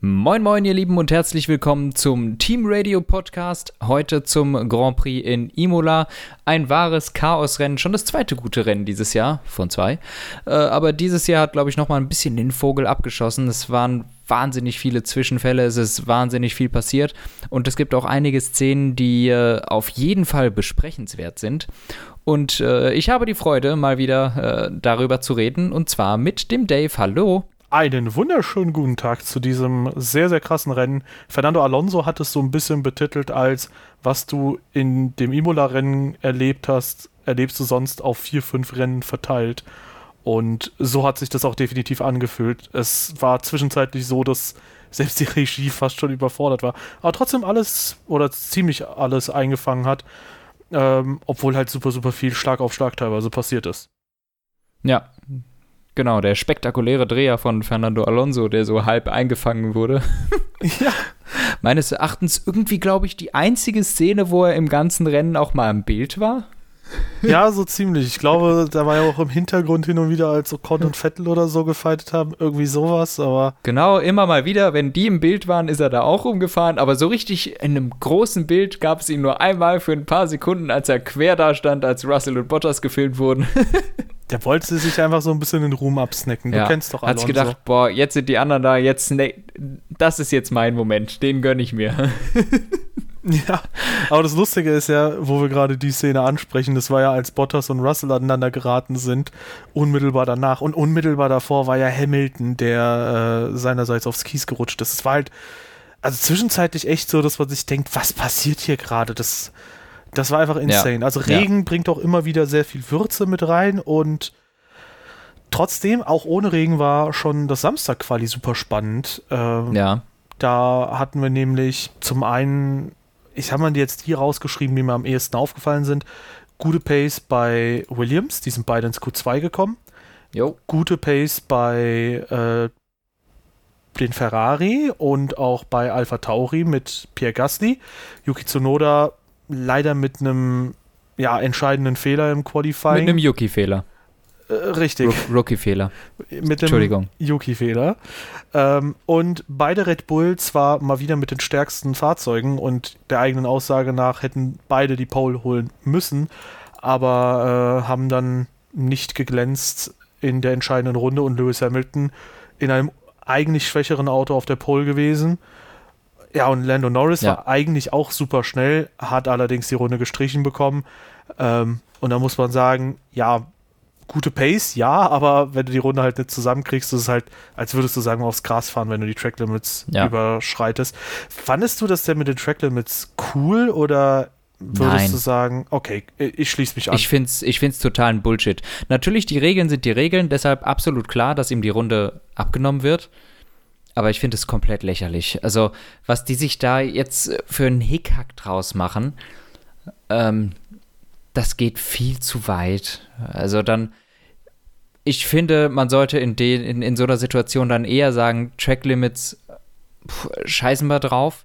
Moin moin ihr Lieben und herzlich willkommen zum Team Radio Podcast. Heute zum Grand Prix in Imola. Ein wahres Chaosrennen, schon das zweite gute Rennen dieses Jahr von zwei. Äh, aber dieses Jahr hat glaube ich noch mal ein bisschen den Vogel abgeschossen. Es waren wahnsinnig viele Zwischenfälle, es ist wahnsinnig viel passiert und es gibt auch einige Szenen, die äh, auf jeden Fall besprechenswert sind. Und äh, ich habe die Freude, mal wieder äh, darüber zu reden und zwar mit dem Dave. Hallo. Einen wunderschönen guten Tag zu diesem sehr, sehr krassen Rennen. Fernando Alonso hat es so ein bisschen betitelt als, was du in dem Imola-Rennen erlebt hast, erlebst du sonst auf vier, fünf Rennen verteilt. Und so hat sich das auch definitiv angefühlt. Es war zwischenzeitlich so, dass selbst die Regie fast schon überfordert war. Aber trotzdem alles oder ziemlich alles eingefangen hat. Ähm, obwohl halt super, super viel Schlag auf Schlag teilweise passiert ist. Ja, Genau, der spektakuläre Dreher von Fernando Alonso, der so halb eingefangen wurde. ja. Meines Erachtens irgendwie, glaube ich, die einzige Szene, wo er im ganzen Rennen auch mal im Bild war. Ja, so ziemlich. Ich glaube, da war ja auch im Hintergrund hin und wieder, als Ocon und Vettel oder so gefightet haben, irgendwie sowas, aber. Genau, immer mal wieder, wenn die im Bild waren, ist er da auch rumgefahren, aber so richtig in einem großen Bild gab es ihn nur einmal für ein paar Sekunden, als er quer da stand, als Russell und Bottas gefilmt wurden. Der wollte sich einfach so ein bisschen den Ruhm absnacken. Du ja. kennst doch Alonso. Hat gedacht, boah, jetzt sind die anderen da, jetzt, ne, das ist jetzt mein Moment, den gönne ich mir. ja, aber das Lustige ist ja, wo wir gerade die Szene ansprechen, das war ja, als Bottas und Russell aneinander geraten sind, unmittelbar danach und unmittelbar davor war ja Hamilton, der äh, seinerseits aufs Kies gerutscht ist. Es war halt, also zwischenzeitlich echt so, dass man sich denkt, was passiert hier gerade? Das das war einfach insane. Ja. Also Regen ja. bringt auch immer wieder sehr viel Würze mit rein und trotzdem, auch ohne Regen war schon das Samstag-Quali super spannend. Ähm, ja. Da hatten wir nämlich zum einen, ich habe mal jetzt hier rausgeschrieben, die mir am ehesten aufgefallen sind, gute Pace bei Williams, die sind beide ins Q2 gekommen. Jo. Gute Pace bei äh, den Ferrari und auch bei Alpha Tauri mit Pierre Gasly. Yuki Tsunoda leider mit einem ja, entscheidenden Fehler im Qualifying. Mit einem Yuki-Fehler. Äh, richtig. Rookie-Fehler. Mit dem Yuki-Fehler. Ähm, und beide Red Bull zwar mal wieder mit den stärksten Fahrzeugen und der eigenen Aussage nach hätten beide die Pole holen müssen, aber äh, haben dann nicht geglänzt in der entscheidenden Runde und Lewis Hamilton in einem eigentlich schwächeren Auto auf der Pole gewesen ja, und Lando Norris ja. war eigentlich auch super schnell, hat allerdings die Runde gestrichen bekommen. Ähm, und da muss man sagen, ja, gute Pace, ja, aber wenn du die Runde halt nicht zusammenkriegst, ist es halt, als würdest du sagen, aufs Gras fahren, wenn du die Track Limits ja. überschreitest. Fandest du das denn mit den Track Limits cool oder würdest Nein. du sagen, okay, ich schließe mich an? Ich finde es ich find's totalen Bullshit. Natürlich, die Regeln sind die Regeln, deshalb absolut klar, dass ihm die Runde abgenommen wird aber ich finde es komplett lächerlich. Also, was die sich da jetzt für einen Hickhack draus machen, ähm, das geht viel zu weit. Also dann, ich finde, man sollte in, den, in, in so einer Situation dann eher sagen, Track Limits, pff, scheißen wir drauf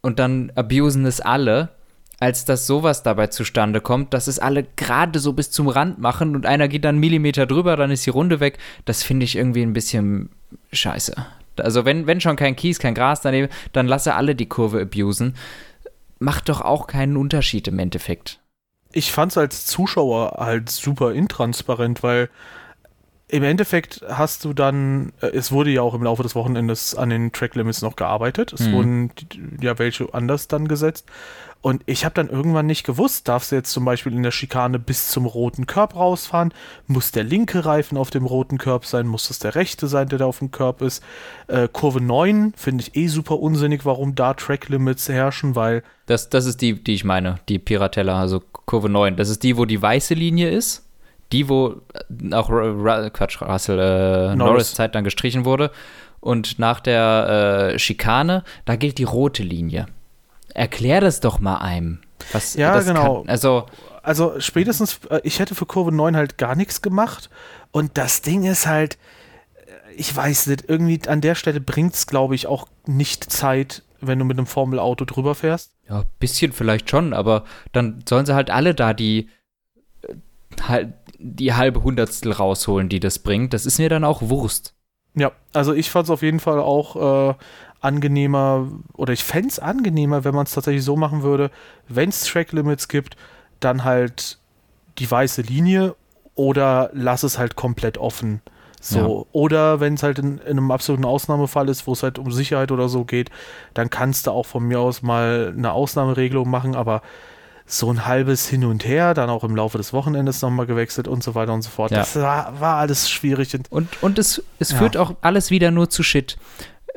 und dann abusen es alle, als dass sowas dabei zustande kommt, dass es alle gerade so bis zum Rand machen und einer geht dann einen Millimeter drüber, dann ist die Runde weg. Das finde ich irgendwie ein bisschen scheiße. Also wenn, wenn schon kein Kies, kein Gras daneben, dann lasse alle die Kurve abusen. Macht doch auch keinen Unterschied im Endeffekt. Ich fand es als Zuschauer halt super intransparent, weil im Endeffekt hast du dann, äh, es wurde ja auch im Laufe des Wochenendes an den Track Limits noch gearbeitet. Es mhm. wurden ja welche anders dann gesetzt. Und ich habe dann irgendwann nicht gewusst, darfst du jetzt zum Beispiel in der Schikane bis zum roten Körb rausfahren? Muss der linke Reifen auf dem roten Körb sein? Muss es der rechte sein, der da auf dem Körb ist? Äh, Kurve 9 finde ich eh super unsinnig, warum da Track Limits herrschen, weil. Das, das ist die, die ich meine, die Piratella, also Kurve 9. Das ist die, wo die weiße Linie ist. Die, wo äh, auch Quatsch, Russell äh, Norris. Norris Zeit dann gestrichen wurde. Und nach der äh, Schikane, da gilt die rote Linie erklär das doch mal einem. Was, ja, genau. Kann, also, also spätestens, äh, ich hätte für Kurve 9 halt gar nichts gemacht. Und das Ding ist halt, äh, ich weiß nicht, irgendwie an der Stelle bringt es, glaube ich, auch nicht Zeit, wenn du mit einem Formelauto drüber fährst. Ja, bisschen vielleicht schon, aber dann sollen sie halt alle da die, äh, die halbe Hundertstel rausholen, die das bringt. Das ist mir dann auch Wurst. Ja, also ich fand es auf jeden Fall auch äh, angenehmer oder ich fände es angenehmer, wenn man es tatsächlich so machen würde, wenn es Track Limits gibt, dann halt die weiße Linie oder lass es halt komplett offen. So, ja. oder wenn es halt in, in, einem absoluten Ausnahmefall ist, wo es halt um Sicherheit oder so geht, dann kannst du auch von mir aus mal eine Ausnahmeregelung machen, aber so ein halbes Hin und Her, dann auch im Laufe des Wochenendes nochmal gewechselt und so weiter und so fort. Ja. Das war, war, alles schwierig. Und, und es, es ja. führt auch alles wieder nur zu Shit.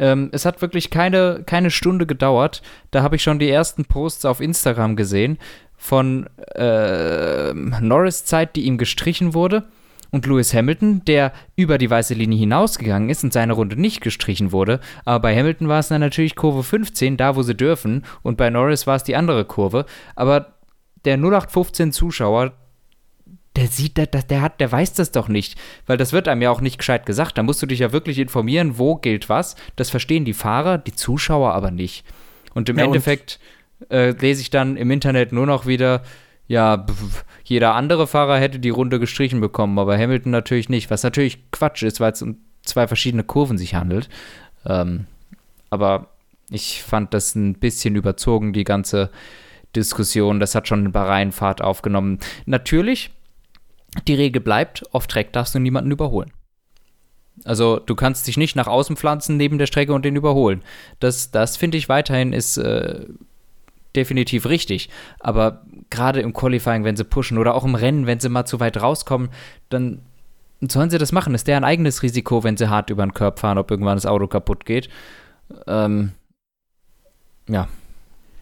Ähm, es hat wirklich keine, keine Stunde gedauert. Da habe ich schon die ersten Posts auf Instagram gesehen von äh, Norris Zeit, die ihm gestrichen wurde. Und Lewis Hamilton, der über die weiße Linie hinausgegangen ist und seine Runde nicht gestrichen wurde. Aber bei Hamilton war es dann natürlich Kurve 15, da wo sie dürfen. Und bei Norris war es die andere Kurve. Aber der 0815 Zuschauer, der sieht das, der hat, der weiß das doch nicht, weil das wird einem ja auch nicht gescheit gesagt. Da musst du dich ja wirklich informieren, wo gilt was. Das verstehen die Fahrer, die Zuschauer aber nicht. Und im ja, Endeffekt äh, lese ich dann im Internet nur noch wieder, ja, jeder andere Fahrer hätte die Runde gestrichen bekommen, aber Hamilton natürlich nicht, was natürlich Quatsch ist, weil es um zwei verschiedene Kurven sich handelt. Ähm, aber ich fand das ein bisschen überzogen, die ganze Diskussion. Das hat schon in Bahrain Fahrt aufgenommen. Natürlich, die Regel bleibt, auf Track darfst du niemanden überholen. Also du kannst dich nicht nach außen pflanzen neben der Strecke und den überholen. Das, das finde ich weiterhin ist äh, definitiv richtig. Aber gerade im Qualifying, wenn sie pushen oder auch im Rennen, wenn sie mal zu weit rauskommen, dann sollen sie das machen. Ist der ein eigenes Risiko, wenn sie hart über den Körper fahren, ob irgendwann das Auto kaputt geht. Ähm, ja.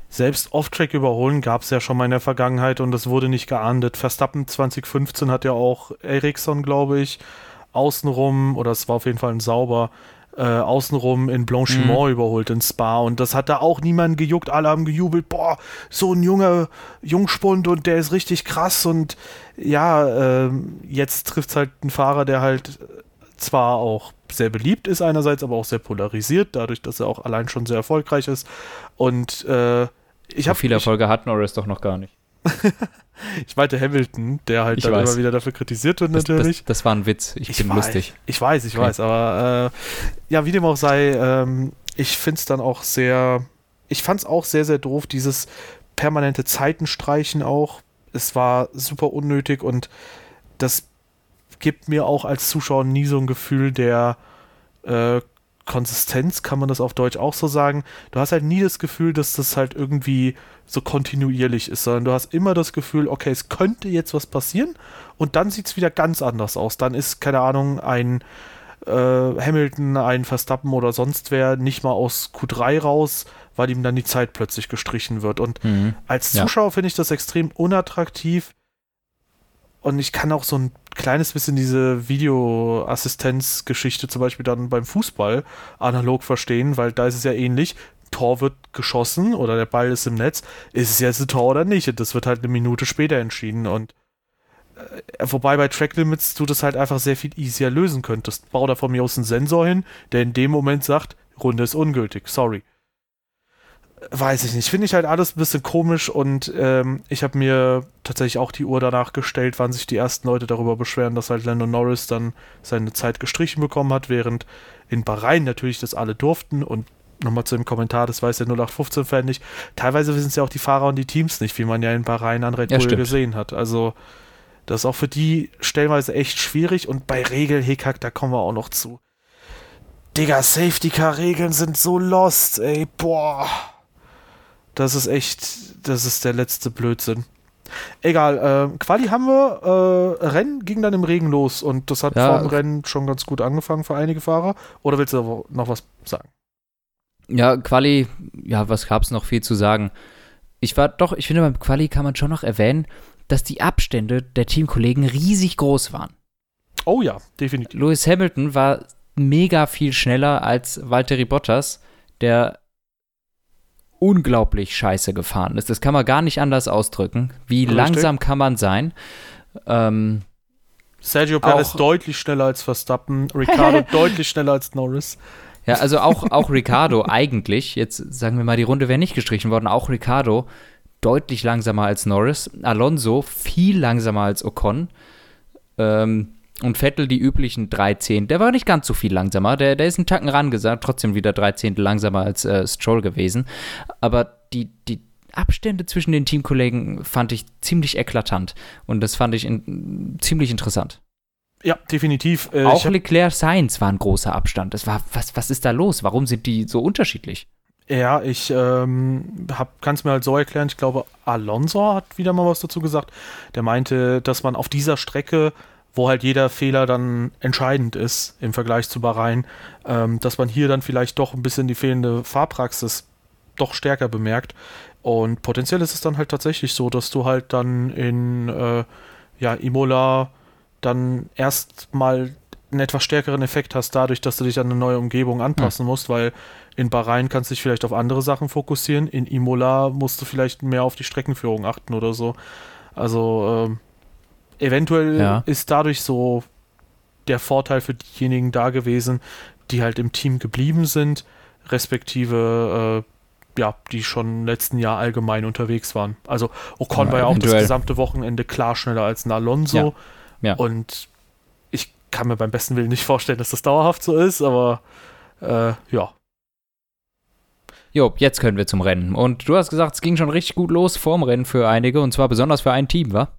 Selbst Off-Track überholen gab es ja schon mal in der Vergangenheit und das wurde nicht geahndet. Verstappen 2015 hat ja auch Ericsson, glaube ich, außenrum, oder es war auf jeden Fall ein sauber, äh, außenrum in Blanchiment mhm. überholt in Spa und das hat da auch niemand gejuckt, alle haben gejubelt, boah, so ein junger Jungspund und der ist richtig krass und ja, äh, jetzt trifft es halt einen Fahrer, der halt zwar auch sehr beliebt ist einerseits, aber auch sehr polarisiert, dadurch, dass er auch allein schon sehr erfolgreich ist und äh, ich habe viele Erfolge hat Norris doch noch gar nicht. ich meinte Hamilton, der halt dann immer wieder dafür kritisiert wird, natürlich. Das, das, das war ein Witz. Ich, ich bin weiß, lustig. Ich weiß, ich okay. weiß, aber äh, ja, wie dem auch sei, ähm, ich finde es dann auch sehr, ich fand es auch sehr, sehr doof, dieses permanente Zeitenstreichen auch. Es war super unnötig und das gibt mir auch als Zuschauer nie so ein Gefühl der äh, Konsistenz, kann man das auf Deutsch auch so sagen. Du hast halt nie das Gefühl, dass das halt irgendwie so kontinuierlich ist, sondern du hast immer das Gefühl, okay, es könnte jetzt was passieren und dann sieht es wieder ganz anders aus. Dann ist, keine Ahnung, ein äh, Hamilton, ein Verstappen oder sonst wer nicht mal aus Q3 raus, weil ihm dann die Zeit plötzlich gestrichen wird. Und mhm. als Zuschauer ja. finde ich das extrem unattraktiv. Und ich kann auch so ein kleines bisschen diese Videoassistenzgeschichte zum Beispiel dann beim Fußball analog verstehen, weil da ist es ja ähnlich. Tor wird geschossen oder der Ball ist im Netz, ist es jetzt ein Tor oder nicht? Und das wird halt eine Minute später entschieden und äh, wobei bei Track Limits du das halt einfach sehr viel easier lösen könntest. Bau da von mir aus einen Sensor hin, der in dem Moment sagt, Runde ist ungültig, sorry weiß ich nicht, finde ich halt alles ein bisschen komisch und ähm, ich habe mir tatsächlich auch die Uhr danach gestellt, wann sich die ersten Leute darüber beschweren, dass halt Lando Norris dann seine Zeit gestrichen bekommen hat, während in Bahrain natürlich das alle durften und nochmal zu dem Kommentar, das weiß der 0815-Fan nicht, teilweise wissen es ja auch die Fahrer und die Teams nicht, wie man ja in Bahrain an Red Bull ja, gesehen hat. Also das ist auch für die stellenweise echt schwierig und bei Regelhickhack, da kommen wir auch noch zu. Digga, Safety-Car-Regeln sind so lost, ey, boah. Das ist echt, das ist der letzte Blödsinn. Egal, äh, Quali haben wir, äh, Rennen ging dann im Regen los und das hat ja. vor dem Rennen schon ganz gut angefangen für einige Fahrer. Oder willst du noch was sagen? Ja, Quali, ja, was gab es noch viel zu sagen? Ich war doch, ich finde, beim Quali kann man schon noch erwähnen, dass die Abstände der Teamkollegen riesig groß waren. Oh ja, definitiv. Lewis Hamilton war mega viel schneller als Valtteri Bottas, der unglaublich scheiße gefahren ist. Das kann man gar nicht anders ausdrücken. Wie Richtig. langsam kann man sein? Ähm, Sergio Perez deutlich schneller als Verstappen, Ricardo deutlich schneller als Norris. Ja, also auch, auch Ricardo eigentlich, jetzt sagen wir mal, die Runde wäre nicht gestrichen worden, auch Ricardo deutlich langsamer als Norris, Alonso viel langsamer als Ocon. Ähm, Und Vettel die üblichen 13. Der war nicht ganz so viel langsamer. Der, der ist einen Tacken rangesagt, trotzdem wieder 13 langsamer als äh, Stroll gewesen. Aber die, die Abstände zwischen den Teamkollegen fand ich ziemlich eklatant. Und das fand ich in, ziemlich interessant. Ja, definitiv. Äh, Auch Leclerc Sainz war ein großer Abstand. Das war, was, was ist da los? Warum sind die so unterschiedlich? Ja, ich ähm, kann es mir halt so erklären. Ich glaube, Alonso hat wieder mal was dazu gesagt. Der meinte, dass man auf dieser Strecke, wo halt jeder Fehler dann entscheidend ist im Vergleich zu Bahrain, ähm, dass man hier dann vielleicht doch ein bisschen die fehlende Fahrpraxis doch stärker bemerkt. Und potenziell ist es dann halt tatsächlich so, dass du halt dann in äh, ja, Imola dann erstmal einen etwas stärkeren Effekt hast, dadurch, dass du dich an eine neue Umgebung anpassen mhm. musst, weil in Bahrain kannst du dich vielleicht auf andere Sachen fokussieren, in Imola musst du vielleicht mehr auf die Streckenführung achten oder so. Also äh, eventuell ja. ist dadurch so der Vorteil für diejenigen da gewesen, die halt im Team geblieben sind, respektive äh, ja, die schon im letzten Jahr allgemein unterwegs waren. Also Ocon ja, war ja auch das gesamte Wochenende klar schneller als ein Alonso. Ja. Und ich kann mir beim besten Willen nicht vorstellen, dass das dauerhaft so ist, aber äh, ja. Jo, jetzt können wir zum Rennen. Und du hast gesagt, es ging schon richtig gut los vorm Rennen für einige und zwar besonders für ein Team, wa?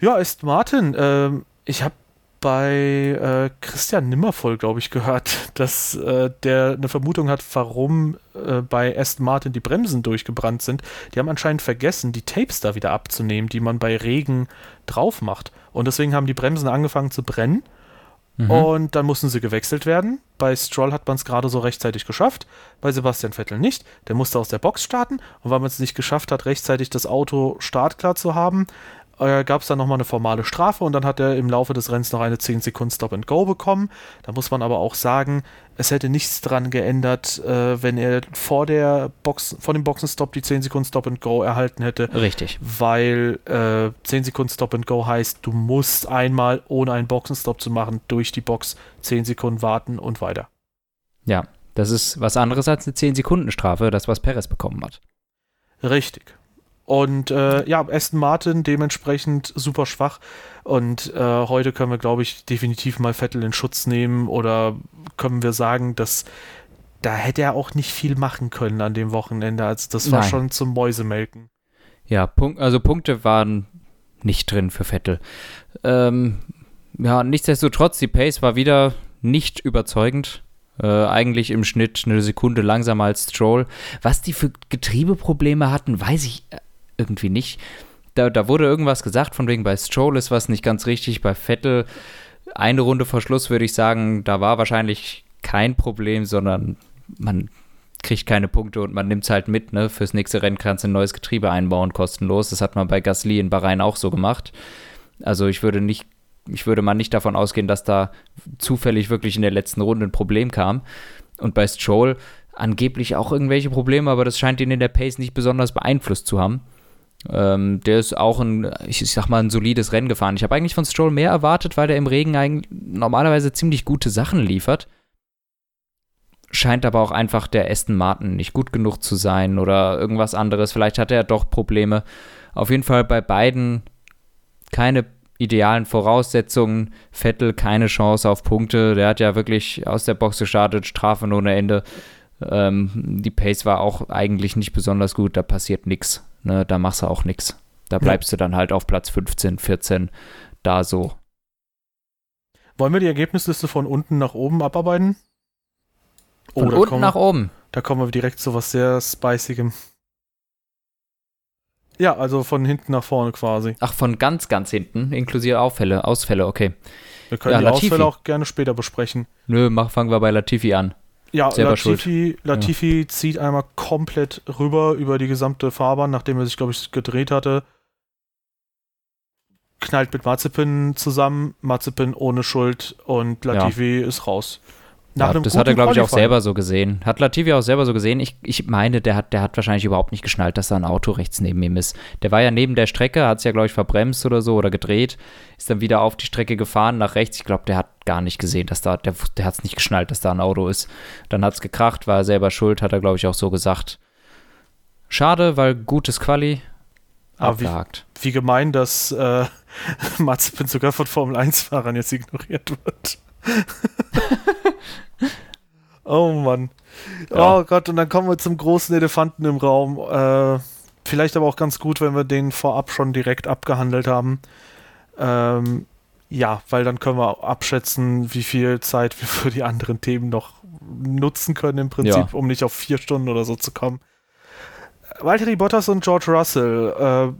Ja, ist Martin. Ähm, ich habe bei äh, Christian Nimmervoll, glaube ich, gehört, dass äh, der eine Vermutung hat, warum äh, bei Aston Martin die Bremsen durchgebrannt sind. Die haben anscheinend vergessen, die Tapes da wieder abzunehmen, die man bei Regen drauf macht. Und deswegen haben die Bremsen angefangen zu brennen. Mhm. Und dann mussten sie gewechselt werden. Bei Stroll hat man es gerade so rechtzeitig geschafft, bei Sebastian Vettel nicht. Der musste aus der Box starten und weil man es nicht geschafft hat, rechtzeitig das Auto startklar zu haben, äh, gab es dann nochmal eine formale Strafe und dann hat er im Laufe des Rennens noch eine 10 Sekunden Stop and Go bekommen. Da muss man aber auch sagen, es hätte nichts dran geändert, äh, wenn er vor der Box, vor dem Boxenstopp die 10 Sekunden Stop and Go erhalten hätte. Richtig. Weil äh, 10 Sekunden Stop and Go heißt, du musst einmal, ohne einen Boxenstopp zu machen, durch die Box 10 Sekunden warten und weiter. Ja, das ist was anderes als eine 10 Sekunden Strafe, das was Perez bekommen hat. Richtig. Und äh, ja, Aston Martin dementsprechend super schwach. Und äh, heute können wir, glaube ich, definitiv mal Vettel in Schutz nehmen oder können wir sagen, dass da hätte er auch nicht viel machen können an dem Wochenende. Also das war Nein. schon zum Mäusemelken. Ja, Punkt, also Punkte waren nicht drin für Vettel. Ähm, ja, nichtsdestotrotz, die Pace war wieder nicht überzeugend. Äh, eigentlich im Schnitt eine Sekunde langsamer als Stroll. Was die für Getriebeprobleme hatten, weiß ich äh, irgendwie nicht. Da, da wurde irgendwas gesagt, von wegen bei Stroll ist was nicht ganz richtig, bei Vettel eine Runde vor Schluss würde ich sagen, da war wahrscheinlich kein Problem, sondern man kriegt keine Punkte und man nimmt es halt mit, ne? Fürs nächste Rennen kannst du ein neues Getriebe einbauen, kostenlos. Das hat man bei Gasly in Bahrain auch so gemacht. Also ich würde nicht, ich würde mal nicht davon ausgehen, dass da zufällig wirklich in der letzten Runde ein Problem kam. Und bei Stroll angeblich auch irgendwelche Probleme, aber das scheint ihn in der Pace nicht besonders beeinflusst zu haben. Ähm, der ist auch ein, ich, sag mal, ein solides Rennen gefahren. Ich habe eigentlich von Stroll mehr erwartet, weil der im Regen eigentlich normalerweise ziemlich gute Sachen liefert. Scheint aber auch einfach der Aston Martin nicht gut genug zu sein oder irgendwas anderes. Vielleicht hat er doch Probleme. Auf jeden Fall bei beiden keine idealen Voraussetzungen. Vettel keine Chance auf Punkte. Der hat ja wirklich aus der Box gestartet, Strafe ohne Ende. Ähm, die Pace war auch eigentlich nicht besonders gut, da passiert nichts. Ne? Da machst du auch nichts. Da bleibst ja. du dann halt auf Platz 15, 14, da so. Wollen wir die Ergebnisliste von unten nach oben abarbeiten? Von oh, unten nach oben. Da kommen wir direkt zu was sehr Spicigem. Ja, also von hinten nach vorne quasi. Ach, von ganz, ganz hinten, inklusive Auffälle, Ausfälle, okay. Wir können ja, die Latifi. Ausfälle auch gerne später besprechen. Nö, mach, fangen wir bei Latifi an. Ja, Selber Latifi, Latifi ja. zieht einmal komplett rüber über die gesamte Fahrbahn, nachdem er sich, glaube ich, gedreht hatte. Knallt mit Mazepin zusammen, Mazepin ohne Schuld und Latifi ja. ist raus. Ja, das hat er, glaube ich, auch selber so gesehen. Hat Latifi auch selber so gesehen. Ich, ich meine, der hat, der hat wahrscheinlich überhaupt nicht geschnallt, dass da ein Auto rechts neben ihm ist. Der war ja neben der Strecke, hat es ja, glaube ich, verbremst oder so oder gedreht, ist dann wieder auf die Strecke gefahren nach rechts. Ich glaube, der hat gar nicht gesehen, dass da, der, der hat es nicht geschnallt, dass da ein Auto ist. Dann hat es gekracht, war er selber schuld, hat er, glaube ich, auch so gesagt. Schade, weil gutes Quali. abgehakt. Wie, wie, gemein, dass äh, Mazepin sogar von Formel 1-Fahrern jetzt ignoriert wird. oh Mann. Ja. Oh Gott, und dann kommen wir zum großen Elefanten im Raum. Äh, vielleicht aber auch ganz gut, wenn wir den vorab schon direkt abgehandelt haben. Ähm, ja, weil dann können wir abschätzen, wie viel Zeit wir für die anderen Themen noch nutzen können im Prinzip, ja. um nicht auf vier Stunden oder so zu kommen. Valtteri Bottas und George Russell, äh,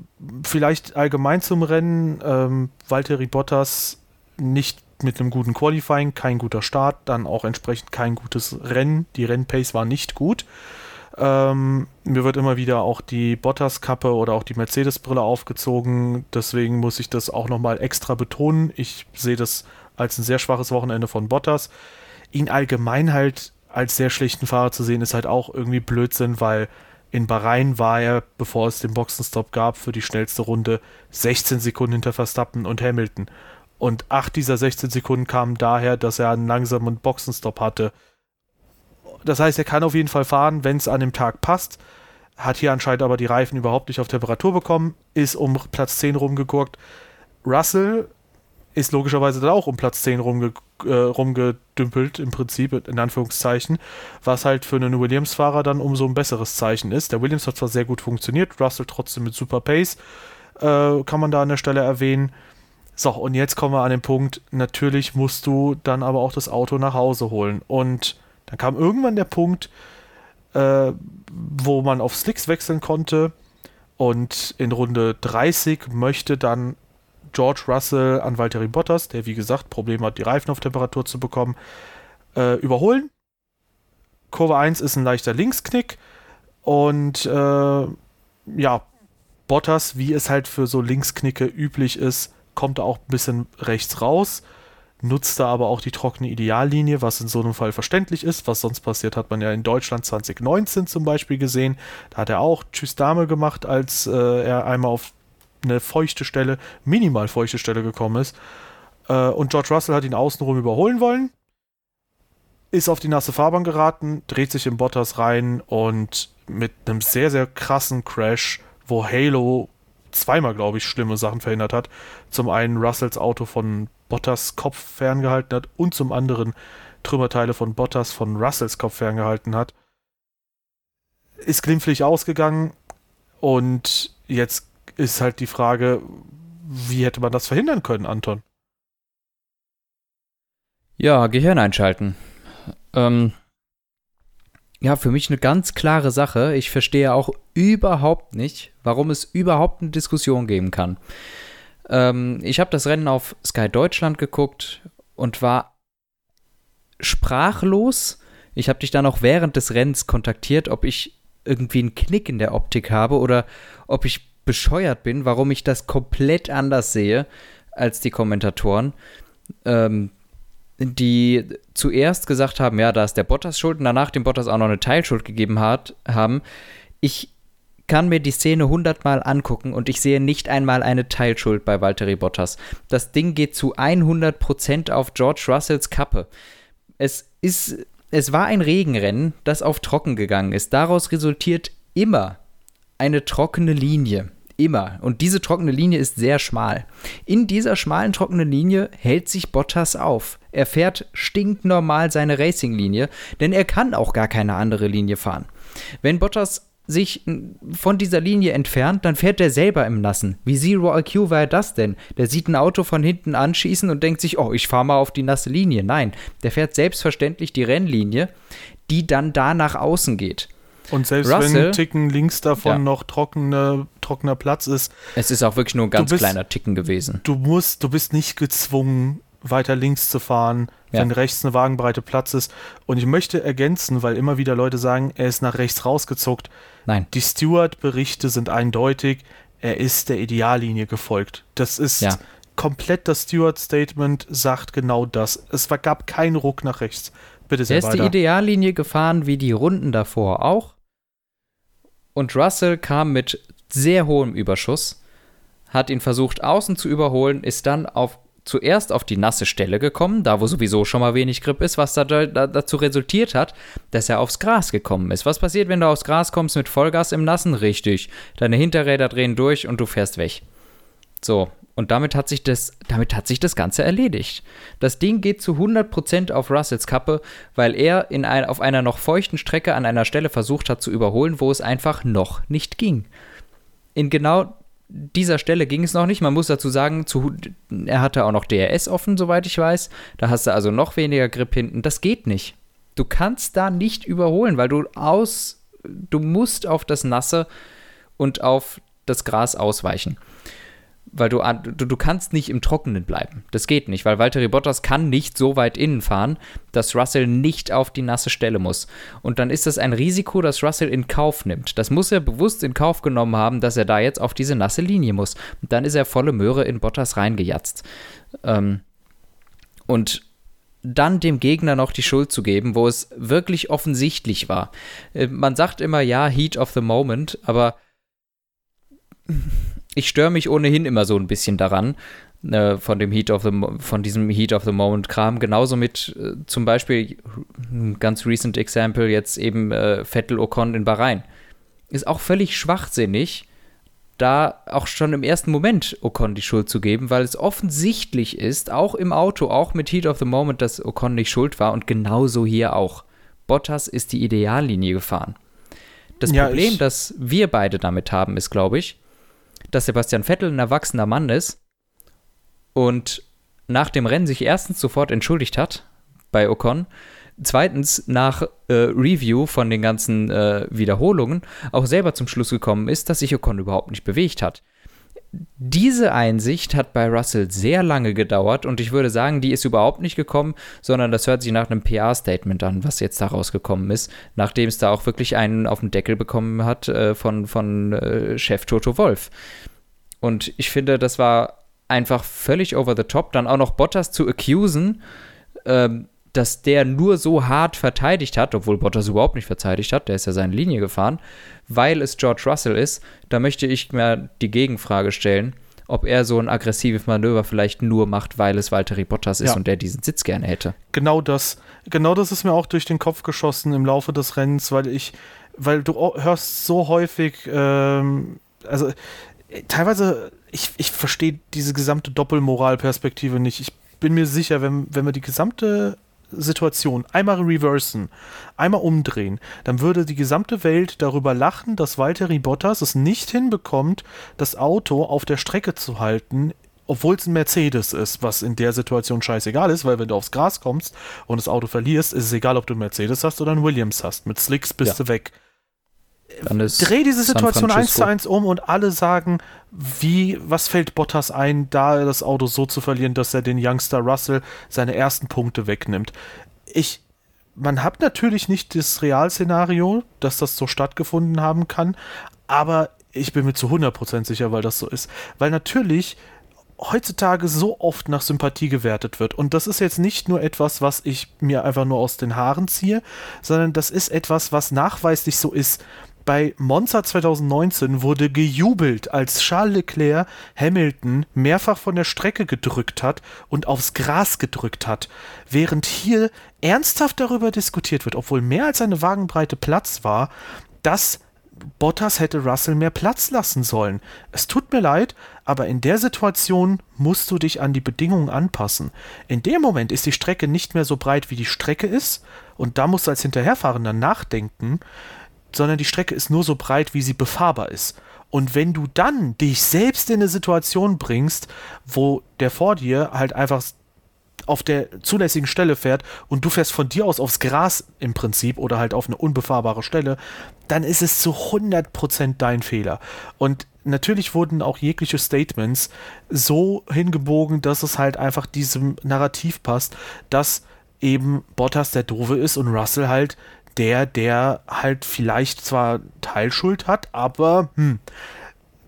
vielleicht allgemein zum Rennen. Ähm, Valtteri Bottas nicht mit einem guten Qualifying, kein guter Start, dann auch entsprechend kein gutes Rennen. Die Rennpace war nicht gut. Ähm, mir wird immer wieder auch die Bottas-Kappe oder auch die Mercedes-Brille aufgezogen. Deswegen muss ich das auch nochmal extra betonen. Ich sehe das als ein sehr schwaches Wochenende von Bottas. Ihn allgemein halt als sehr schlechten Fahrer zu sehen, ist halt auch irgendwie Blödsinn, weil in Bahrain war er, bevor es den Boxenstopp gab, für die schnellste Runde 16 Sekunden hinter Verstappen und Hamilton. Und acht dieser 16 Sekunden kamen daher, dass er einen langsamen Boxenstopp hatte. Das heißt, er kann auf jeden Fall fahren, wenn es an dem Tag passt. Hat hier anscheinend aber die Reifen überhaupt nicht auf Temperatur bekommen, ist um Platz 10 rumgeguckt. Russell ist logischerweise dann auch um Platz 10 rumge äh, rumgedümpelt, im Prinzip, in Anführungszeichen, was halt für einen Williams-Fahrer dann umso ein besseres Zeichen ist. Der Williams hat zwar sehr gut funktioniert, Russell trotzdem mit super Pace, äh, kann man da an der Stelle erwähnen. So, und jetzt kommen wir an den Punkt, natürlich musst du dann aber auch das Auto nach Hause holen. Und dann kam irgendwann der Punkt, äh, wo man auf Slicks wechseln konnte. Und in Runde 30 möchte dann George Russell an Valtteri Bottas, der wie gesagt Probleme hat, die Reifen auf Temperatur zu bekommen, äh, überholen. Kurve 1 ist ein leichter Linksknick. Und äh, ja, Bottas, wie es halt für so Linksknicke üblich ist, kommt auch ein bisschen rechts raus nutzt da aber auch die trockene Ideallinie, was in so einem Fall verständlich ist. Was sonst passiert, hat man ja in Deutschland 2019 zum Beispiel gesehen. Da hat er auch Tschüss Dame gemacht, als äh, er einmal auf eine feuchte Stelle, minimal feuchte Stelle gekommen ist. Äh, und George Russell hat ihn außenrum überholen wollen. Ist auf die nasse Fahrbahn geraten, dreht sich in Bottas rein und mit einem sehr, sehr krassen Crash, wo Halo zweimal, glaube ich, schlimme Sachen verhindert hat. Zum einen Russells Auto von Bottas Kopf ferngehalten hat und zum anderen Trümmerteile von Bottas von Russells Kopf ferngehalten hat. Ist glimpflich ausgegangen und jetzt ist halt die Frage, wie hätte man das verhindern können, Anton? Ja, Gehirn einschalten. Ähm, ja, für mich eine ganz klare Sache. Ich verstehe auch überhaupt nicht, warum es überhaupt eine Diskussion geben kann. Ähm, ich habe das Rennen auf Sky Deutschland geguckt und war sprachlos. Ich habe dich dann auch während des Rennens kontaktiert, ob ich irgendwie einen Knick in der Optik habe oder ob ich bescheuert bin, warum ich das komplett anders sehe als die Kommentatoren, ähm, die zuerst gesagt haben, ja, da ist der Bottas schuld und danach dem Bottas auch noch eine Teilschuld gegeben hat, haben. Ich kann mir die Szene hundertmal angucken und ich sehe nicht einmal eine Teilschuld bei Valtteri Bottas. Das Ding geht zu 100% auf George Russells Kappe. Es ist, es war ein Regenrennen, das auf trocken gegangen ist. Daraus resultiert immer eine trockene Linie. Immer. Und diese trockene Linie ist sehr schmal. In dieser schmalen trockenen Linie hält sich Bottas auf. Er fährt stinknormal seine Racinglinie, denn er kann auch gar keine andere Linie fahren. Wenn Bottas sich von dieser Linie entfernt, dann fährt er selber im Nassen. Wie Zero IQ war er das denn? Der sieht ein Auto von hinten anschießen und denkt sich, oh, ich fahre mal auf die nasse Linie. Nein, der fährt selbstverständlich die Rennlinie, die dann da nach außen geht. Und selbst Russell, wenn ein Ticken links davon ja. noch trockene, trockener Platz ist. Es ist auch wirklich nur ein ganz bist, kleiner Ticken gewesen. Du musst, du bist nicht gezwungen, weiter links zu fahren, ja. wenn rechts eine wagenbreite Platz ist. Und ich möchte ergänzen, weil immer wieder Leute sagen, er ist nach rechts rausgezuckt. Nein. Die Stewart-Berichte sind eindeutig, er ist der Ideallinie gefolgt. Das ist ja. komplett das Stewart-Statement, sagt genau das. Es gab keinen Ruck nach rechts. Bitte sehr Er ist weiter. die Ideallinie gefahren wie die Runden davor auch. Und Russell kam mit sehr hohem Überschuss, hat ihn versucht außen zu überholen, ist dann auf zuerst auf die nasse Stelle gekommen, da wo sowieso schon mal wenig Grip ist, was da, da, dazu resultiert hat, dass er aufs Gras gekommen ist. Was passiert, wenn du aufs Gras kommst mit Vollgas im Nassen? Richtig. Deine Hinterräder drehen durch und du fährst weg. So, und damit hat sich das, damit hat sich das Ganze erledigt. Das Ding geht zu 100% auf Russells Kappe, weil er in ein, auf einer noch feuchten Strecke an einer Stelle versucht hat zu überholen, wo es einfach noch nicht ging. In genau dieser Stelle ging es noch nicht. Man muss dazu sagen, zu, er hatte auch noch DRS offen, soweit ich weiß. Da hast du also noch weniger Grip hinten. Das geht nicht. Du kannst da nicht überholen, weil du aus, du musst auf das Nasse und auf das Gras ausweichen weil du, du, du kannst nicht im Trockenen bleiben. Das geht nicht, weil Valtteri Bottas kann nicht so weit innen fahren, dass Russell nicht auf die nasse Stelle muss. Und dann ist das ein Risiko, das Russell in Kauf nimmt. Das muss er bewusst in Kauf genommen haben, dass er da jetzt auf diese nasse Linie muss. Und dann ist er volle Möhre in Bottas reingejatzt. Ähm, und dann dem Gegner noch die Schuld zu geben, wo es wirklich offensichtlich war. Äh, man sagt immer, ja, Heat of the Moment, aber ich störe mich ohnehin immer so ein bisschen daran, äh, von dem Heat of the von diesem Heat of the Moment Kram. Genauso mit äh, zum Beispiel ein ganz recent Example jetzt eben äh, Vettel Ocon in Bahrain. Ist auch völlig schwachsinnig, da auch schon im ersten Moment Ocon die Schuld zu geben, weil es offensichtlich ist, auch im Auto, auch mit Heat of the Moment, dass Ocon nicht schuld war und genauso hier auch. Bottas ist die Ideallinie gefahren. Das ja, Problem, das wir beide damit haben, ist, glaube ich, dass Sebastian Vettel ein erwachsener Mann ist und nach dem Rennen sich erstens sofort entschuldigt hat bei Ocon, zweitens nach äh, Review von den ganzen äh, Wiederholungen auch selber zum Schluss gekommen ist, dass sich Ocon überhaupt nicht bewegt hat. Diese Einsicht hat bei Russell sehr lange gedauert und ich würde sagen, die ist überhaupt nicht gekommen, sondern das hört sich nach einem PR-Statement an, was jetzt da rausgekommen ist, nachdem es da auch wirklich einen auf den Deckel bekommen hat äh, von, von äh, Chef Toto Wolf. Und ich finde, das war einfach völlig over the top, dann auch noch Bottas zu accusen, ähm, dass der nur so hart verteidigt hat, obwohl Bottas überhaupt nicht verteidigt hat, der ist ja seine Linie gefahren, weil es George Russell ist, da möchte ich mir die Gegenfrage stellen, ob er so ein aggressives Manöver vielleicht nur macht, weil es Valtteri Bottas ist ja. und der diesen Sitz gerne hätte. Genau das. Genau das ist mir auch durch den Kopf geschossen im Laufe des Rennens, weil ich, weil du hörst so häufig, ähm, also teilweise, ich, ich verstehe diese gesamte Doppelmoralperspektive nicht. Ich bin mir sicher, wenn, wenn wir die gesamte Situation einmal reversen, einmal umdrehen, dann würde die gesamte Welt darüber lachen, dass Valtteri Bottas es nicht hinbekommt, das Auto auf der Strecke zu halten, obwohl es ein Mercedes ist, was in der Situation scheißegal ist, weil wenn du aufs Gras kommst und das Auto verlierst, ist es egal, ob du einen Mercedes hast oder einen Williams hast. Mit Slicks bist ja. du weg. Dreh diese Situation eins zu eins um und alle sagen, wie, was fällt Bottas ein, da das Auto so zu verlieren, dass er den Youngster Russell seine ersten Punkte wegnimmt. Ich, man hat natürlich nicht das Realszenario, dass das so stattgefunden haben kann, aber ich bin mir zu 100% sicher, weil das so ist. Weil natürlich heutzutage so oft nach Sympathie gewertet wird. Und das ist jetzt nicht nur etwas, was ich mir einfach nur aus den Haaren ziehe, sondern das ist etwas, was nachweislich so ist bei Monza 2019 wurde gejubelt, als Charles Leclerc Hamilton mehrfach von der Strecke gedrückt hat und aufs Gras gedrückt hat, während hier ernsthaft darüber diskutiert wird, obwohl mehr als eine Wagenbreite Platz war, dass Bottas hätte Russell mehr Platz lassen sollen. Es tut mir leid, aber in der Situation musst du dich an die Bedingungen anpassen. In dem Moment ist die Strecke nicht mehr so breit, wie die Strecke ist, und da musst du als Hinterherfahrender nachdenken, sondern die Strecke ist nur so breit, wie sie befahrbar ist. Und wenn du dann dich selbst in eine Situation bringst, wo der vor dir halt einfach auf der zulässigen Stelle fährt und du fährst von dir aus aufs Gras im Prinzip oder halt auf eine unbefahrbare Stelle, dann ist es zu 100% dein Fehler. Und natürlich wurden auch jegliche Statements so hingebogen, dass es halt einfach diesem Narrativ passt, dass eben Bottas der Dove ist und Russell halt der, der halt vielleicht zwar Teilschuld hat, aber hm.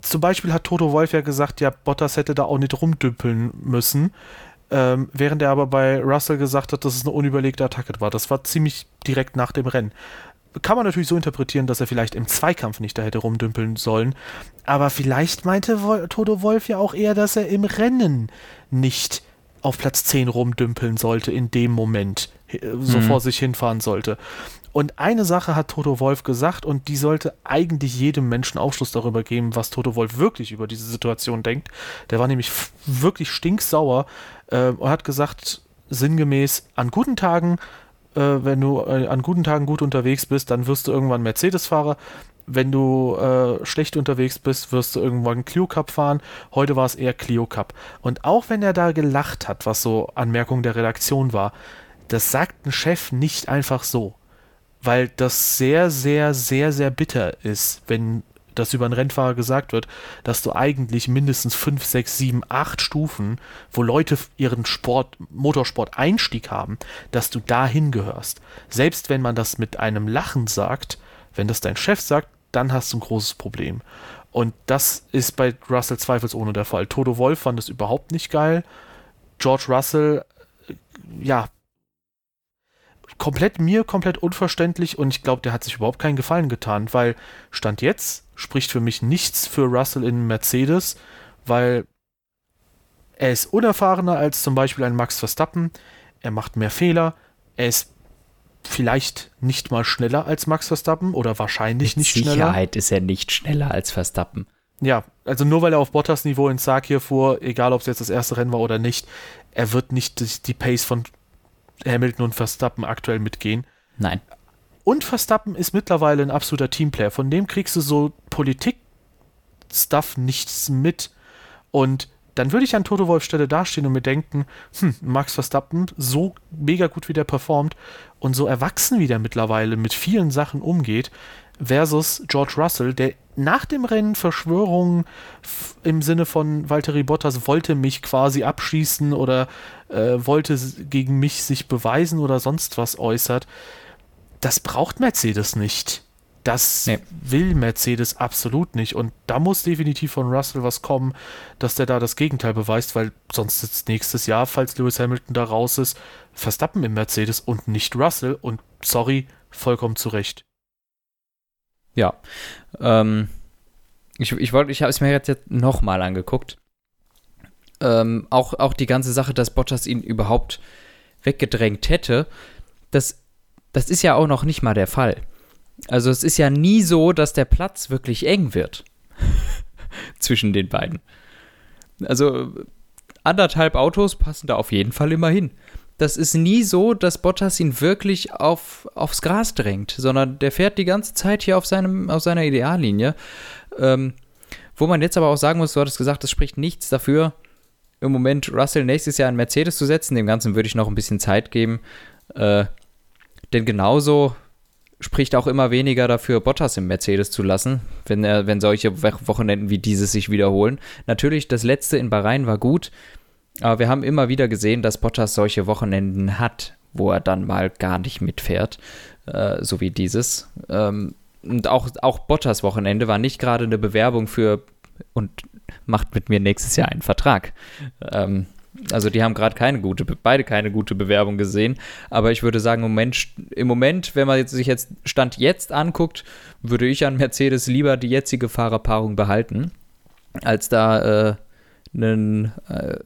Zum Beispiel hat Toto Wolf ja gesagt, ja, Bottas hätte da auch nicht rumdüppeln müssen. Ähm, während er aber bei Russell gesagt hat, dass es eine unüberlegte Attacke war. Das war ziemlich direkt nach dem Rennen. Kann man natürlich so interpretieren, dass er vielleicht im Zweikampf nicht da hätte rumdümpeln sollen. Aber vielleicht meinte Toto Wolf ja auch eher, dass er im Rennen nicht auf Platz 10 rumdümpeln sollte in dem Moment, so mhm. vor sich hinfahren sollte. Und eine Sache hat Toto Wolf gesagt und die sollte eigentlich jedem Menschen Aufschluss darüber geben, was Toto Wolf wirklich über diese Situation denkt. Der war nämlich wirklich stinksauer äh, und hat gesagt, sinngemäß, an guten Tagen, äh, wenn du äh, an guten Tagen gut unterwegs bist, dann wirst du irgendwann Mercedes-Fahrer. Wenn du äh, schlecht unterwegs bist, wirst du irgendwann Clio Cup fahren. Heute war es eher Clio Cup. Und auch wenn er da gelacht hat, was so Anmerkung der Redaktion war, das sagt ein Chef nicht einfach so weil das sehr, sehr, sehr, sehr bitter ist, wenn das über einen Rennfahrer gesagt wird, dass du eigentlich mindestens 5, 6, 7, 8 Stufen, wo Leute ihren Sport, Motorsport-Einstieg haben, dass du dahin gehörst. Selbst wenn man das mit einem Lachen sagt, wenn das dein Chef sagt, dann hast du ein großes Problem. Und das ist bei Russell zweifelsohne der Fall. Toto Wolf fand es überhaupt nicht geil. George Russell, äh, ja, komplett mir komplett unverständlich und ich glaube, der hat sich überhaupt keinen Gefallen getan, weil Stand jetzt spricht für mich nichts für Russell in Mercedes, weil er ist unerfahrener als zum Beispiel ein Max Verstappen, er macht mehr Fehler, er ist vielleicht nicht mal schneller als Max Verstappen oder wahrscheinlich Mit nicht Sicherheit schneller. Sicherheit ist er nicht schneller als Verstappen. Ja, also nur weil er auf Bottas Niveau in Sark hier fuhr, egal ob es jetzt das erste Rennen war oder nicht, er wird nicht die Pace von Hamilton und Verstappen aktuell mitgehen. Nein. Und Verstappen ist mittlerweile ein absoluter Teamplayer. Von dem kriegst du so Politik-Stuff nichts mit. Und dann würde ich an Toto Wolf Stelle dastehen und mir denken, hm, Max Verstappen, so mega gut wie der performt und so erwachsen wie der mittlerweile mit vielen Sachen umgeht, versus George Russell, der nach dem Rennen Verschwörungen im Sinne von Valtteri Bottas wollte mich quasi abschießen oder äh, wollte gegen mich sich beweisen oder sonst was äußert. Das braucht Mercedes nicht. Das nee. will Mercedes absolut nicht. Und da muss definitiv von Russell was kommen, dass der da das Gegenteil beweist, weil sonst sitzt nächstes Jahr, falls Lewis Hamilton da raus ist, Verstappen im Mercedes und nicht Russell. Und sorry, vollkommen zu Recht. Ja. Ähm, ich ich, ich habe es mir jetzt, jetzt nochmal angeguckt. Ähm, auch, auch die ganze Sache, dass Bottas ihn überhaupt weggedrängt hätte, das, das ist ja auch noch nicht mal der Fall. Also es ist ja nie so, dass der Platz wirklich eng wird zwischen den beiden. Also anderthalb Autos passen da auf jeden Fall immer hin das ist nie so, dass Bottas ihn wirklich auf, aufs Gras drängt, sondern der fährt die ganze Zeit hier auf, seinem, auf seiner Ideallinie. Ähm, wo man jetzt aber auch sagen muss, du hattest gesagt, es spricht nichts dafür, im Moment Russell nächstes Jahr in Mercedes zu setzen. Dem Ganzen würde ich noch ein bisschen Zeit geben. Äh, denn genauso spricht auch immer weniger dafür, Bottas im Mercedes zu lassen, wenn, er, wenn solche Wochenenden wie dieses sich wiederholen. Natürlich, das letzte in Bahrain war gut. Aber wir haben immer wieder gesehen, dass Bottas solche Wochenenden hat, wo er dann mal gar nicht mitfährt, äh, so wie dieses. Ähm, und auch, auch Bottas Wochenende war nicht gerade eine Bewerbung für und macht mit mir nächstes Jahr einen Vertrag. Ähm, also die haben gerade keine gute, beide keine gute Bewerbung gesehen. Aber ich würde sagen, im Moment, im Moment, wenn man sich jetzt Stand jetzt anguckt, würde ich an Mercedes lieber die jetzige Fahrerpaarung behalten, als da äh, einen, äh,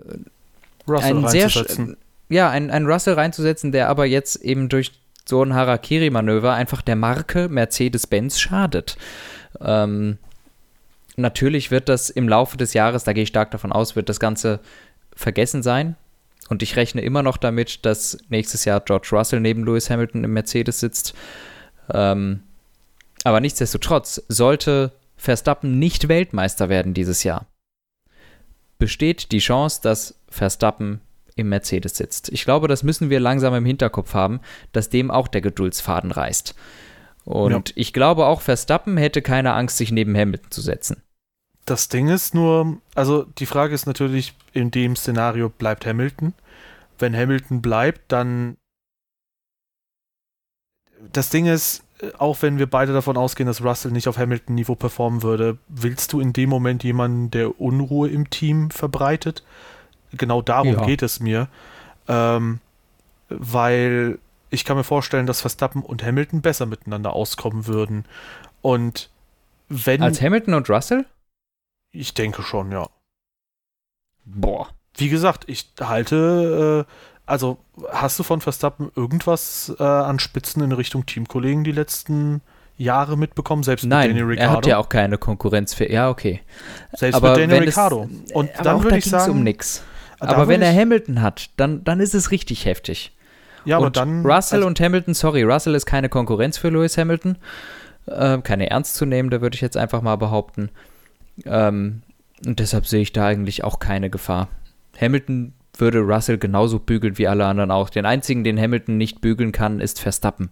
Russell ein reinzusetzen. Sehr, ja, ein, ein Russell reinzusetzen, der aber jetzt eben durch so ein Harakiri-Manöver einfach der Marke Mercedes-Benz schadet. Ähm, natürlich wird das im Laufe des Jahres, da gehe ich stark davon aus, wird das Ganze vergessen sein. Und ich rechne immer noch damit, dass nächstes Jahr George Russell neben Lewis Hamilton im Mercedes sitzt. Ähm, aber nichtsdestotrotz sollte Verstappen nicht Weltmeister werden dieses Jahr, besteht die Chance, dass Verstappen im Mercedes sitzt. Ich glaube, das müssen wir langsam im Hinterkopf haben, dass dem auch der Geduldsfaden reißt. Und ja. ich glaube auch, Verstappen hätte keine Angst, sich neben Hamilton zu setzen. Das Ding ist nur, also die Frage ist natürlich, in dem Szenario bleibt Hamilton. Wenn Hamilton bleibt, dann. Das Ding ist, auch wenn wir beide davon ausgehen, dass Russell nicht auf Hamilton-Niveau performen würde, willst du in dem Moment jemanden, der Unruhe im Team verbreitet? Genau darum ja. geht es mir. Ähm, weil ich kann mir vorstellen, dass Verstappen und Hamilton besser miteinander auskommen würden. Und wenn. Als Hamilton und Russell? Ich denke schon, ja. Boah, wie gesagt, ich halte, äh, also hast du von Verstappen irgendwas äh, an Spitzen in Richtung Teamkollegen die letzten Jahre mitbekommen, selbst Nein, mit Daniel er Ricciardo? hat ja auch keine Konkurrenz für. Ja, okay. selbst aber mit Daniel Ricciardo. Und aber dann würde da ich sagen, um nix. da Aber wenn er Hamilton hat, dann, dann ist es richtig heftig. ja, aber und dann Russell also, und Hamilton, sorry, Russell ist keine Konkurrenz für Lewis Hamilton. Äh, keine ernstzunehmende, würde ich jetzt einfach mal behaupten. Ähm, und deshalb sehe ich da eigentlich auch keine Gefahr. Hamilton würde Russell genauso bügeln wie alle anderen auch. Den einzigen, den Hamilton nicht bügeln kann, ist Verstappen.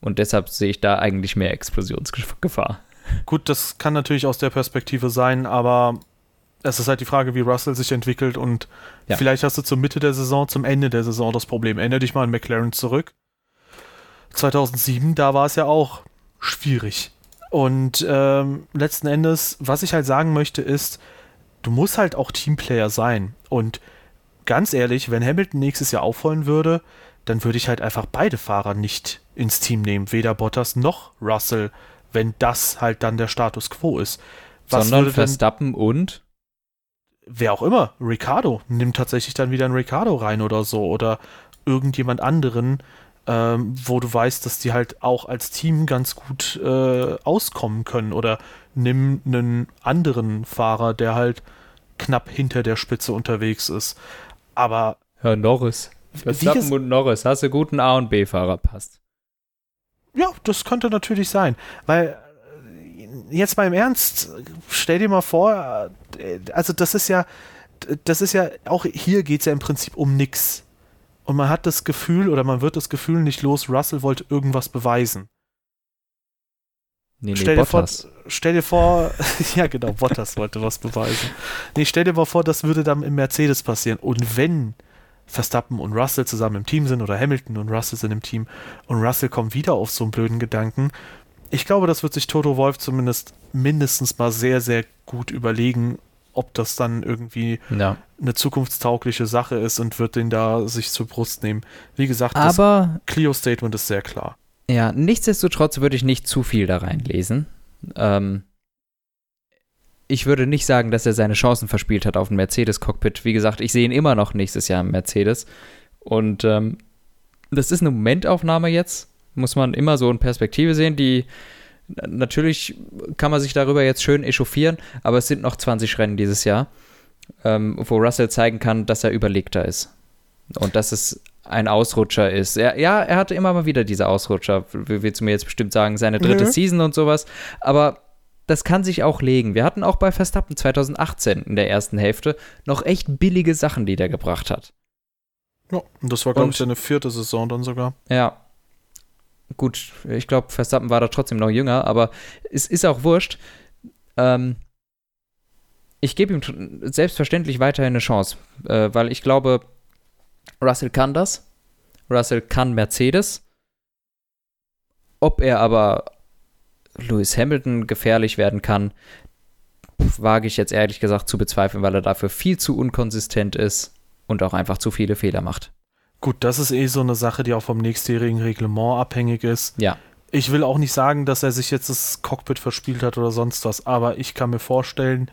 Und deshalb sehe ich da eigentlich mehr Explosionsgefahr. gut, das kann natürlich aus der Perspektive sein, aber es ist halt die Frage, wie Russell sich entwickelt und Ja. vielleicht hast du zur Mitte der Saison, zum Ende der Saison das Problem. Erinner dich mal an McLaren zurück. 2007, da war es ja auch schwierig. Und ähm, letzten Endes, was ich halt sagen möchte, ist, du musst halt auch Teamplayer sein. Und ganz ehrlich, wenn Hamilton nächstes Jahr aufholen würde, dann würde ich halt einfach beide Fahrer nicht ins Team nehmen, weder Bottas noch Russell, wenn das halt dann der Status quo ist. Was Sondern Verstappen und wer auch immer, Ricardo, nimmt tatsächlich dann wieder einen Ricardo rein oder so oder irgendjemand anderen, ähm, wo du weißt, dass die halt auch als Team ganz gut äh, auskommen können oder nimm einen anderen Fahrer, der halt knapp hinter der Spitze unterwegs ist. Aber Herr Norris. Verstappen und Norris. Hast du guten A- und B-Fahrer, passt. Ja, das könnte natürlich sein. Weil, äh, jetzt mal im Ernst, stell dir mal vor, äh, also das ist ja, das ist ja, auch hier geht es ja im Prinzip um nix. Und man hat das Gefühl, oder man wird das Gefühl nicht los, Russell wollte irgendwas beweisen. Nee, nee, stell, dir vor, stell dir vor, ja genau, Bottas wollte was beweisen. Nee, stell dir mal vor, das würde dann im Mercedes passieren. Und wenn Verstappen und Russell zusammen im Team sind oder Hamilton und Russell sind im Team und Russell kommt wieder auf so einen blöden Gedanken, ich glaube, das wird sich Toto Wolf zumindest mindestens mal sehr, sehr gut überlegen, ob das dann irgendwie Ja. eine zukunftstaugliche Sache ist und wird den da sich zur Brust nehmen. Wie gesagt, das Aber Clio-Statement ist sehr klar. Ja, nichtsdestotrotz würde ich nicht zu viel da reinlesen. Ähm, ich würde nicht sagen, dass er seine Chancen verspielt hat auf dem Mercedes-Cockpit. Wie gesagt, ich sehe ihn immer noch nächstes Jahr im Mercedes. Und ähm, das ist eine Momentaufnahme jetzt. Muss man immer so in Perspektive sehen. Die natürlich kann man sich darüber jetzt schön echauffieren, aber es sind noch 20 Rennen dieses Jahr, ähm, wo Russell zeigen kann, dass er überlegter ist. Und dass es ein Ausrutscher ist. Er, ja, er hatte immer mal wieder diese Ausrutscher, willst du mir jetzt bestimmt sagen, seine dritte Mhm. Season und sowas. Aber das kann sich auch legen. Wir hatten auch bei Verstappen 2018 in der ersten Hälfte noch echt billige Sachen, die der gebracht hat. Ja, und das war, glaube ich, seine vierte Saison dann sogar. Ja. Gut, ich glaube, Verstappen war da trotzdem noch jünger, aber es ist auch wurscht. Ähm, ich gebe ihm selbstverständlich weiterhin eine Chance, äh, weil ich glaube, Russell kann das. Russell kann Mercedes. Ob er aber Lewis Hamilton gefährlich werden kann, wage ich jetzt ehrlich gesagt zu bezweifeln, weil er dafür viel zu unkonsistent ist und auch einfach zu viele Fehler macht. Gut, das ist eh so eine Sache, die auch vom nächstjährigen Reglement abhängig ist. Ja. Ich will auch nicht sagen, dass er sich jetzt das Cockpit verspielt hat oder sonst was, aber ich kann mir vorstellen,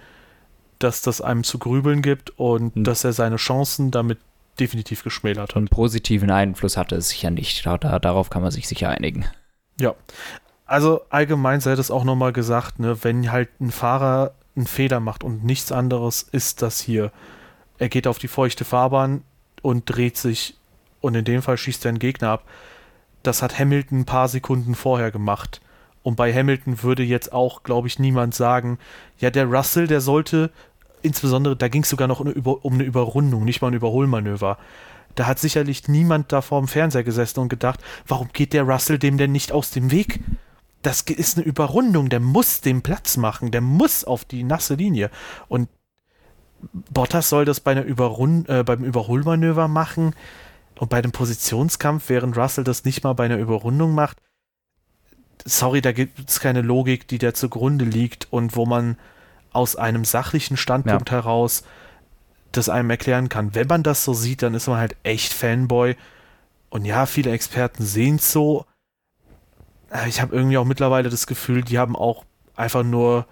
dass das einem zu grübeln gibt und Hm. dass er seine Chancen damit definitiv geschmälert hat. einen positiven Einfluss hatte es sicher nicht. Da, da, darauf kann man sich sicher einigen. Also allgemein sei das auch nochmal gesagt, ne, wenn halt ein Fahrer einen Fehler macht und nichts anderes ist das hier. Er geht auf die feuchte Fahrbahn und dreht sich und in dem Fall schießt er einen Gegner ab. Das hat Hamilton ein paar Sekunden vorher gemacht. Und bei Hamilton würde jetzt auch, glaube ich, niemand sagen, ja, der Russell, der sollte, insbesondere, da ging es sogar noch um eine, Über eine Überrundung, nicht mal ein Überholmanöver. Da hat sicherlich niemand da vor dem Fernseher gesessen und gedacht, warum geht der Russell dem denn nicht aus dem Weg? Das ist eine Überrundung, der muss den Platz machen, der muss auf die nasse Linie. Und Bottas soll das bei einer Überrund äh, beim Überholmanöver machen und bei dem Positionskampf, während Russell das nicht mal bei einer Überrundung macht. Sorry, da gibt es keine Logik, die der zugrunde liegt und wo man aus einem sachlichen Standpunkt heraus das einem erklären kann. Wenn man das so sieht, dann ist man halt echt Fanboy. Und ja, viele Experten sehen es so. Aber Ich habe irgendwie auch mittlerweile das Gefühl, die haben auch einfach nur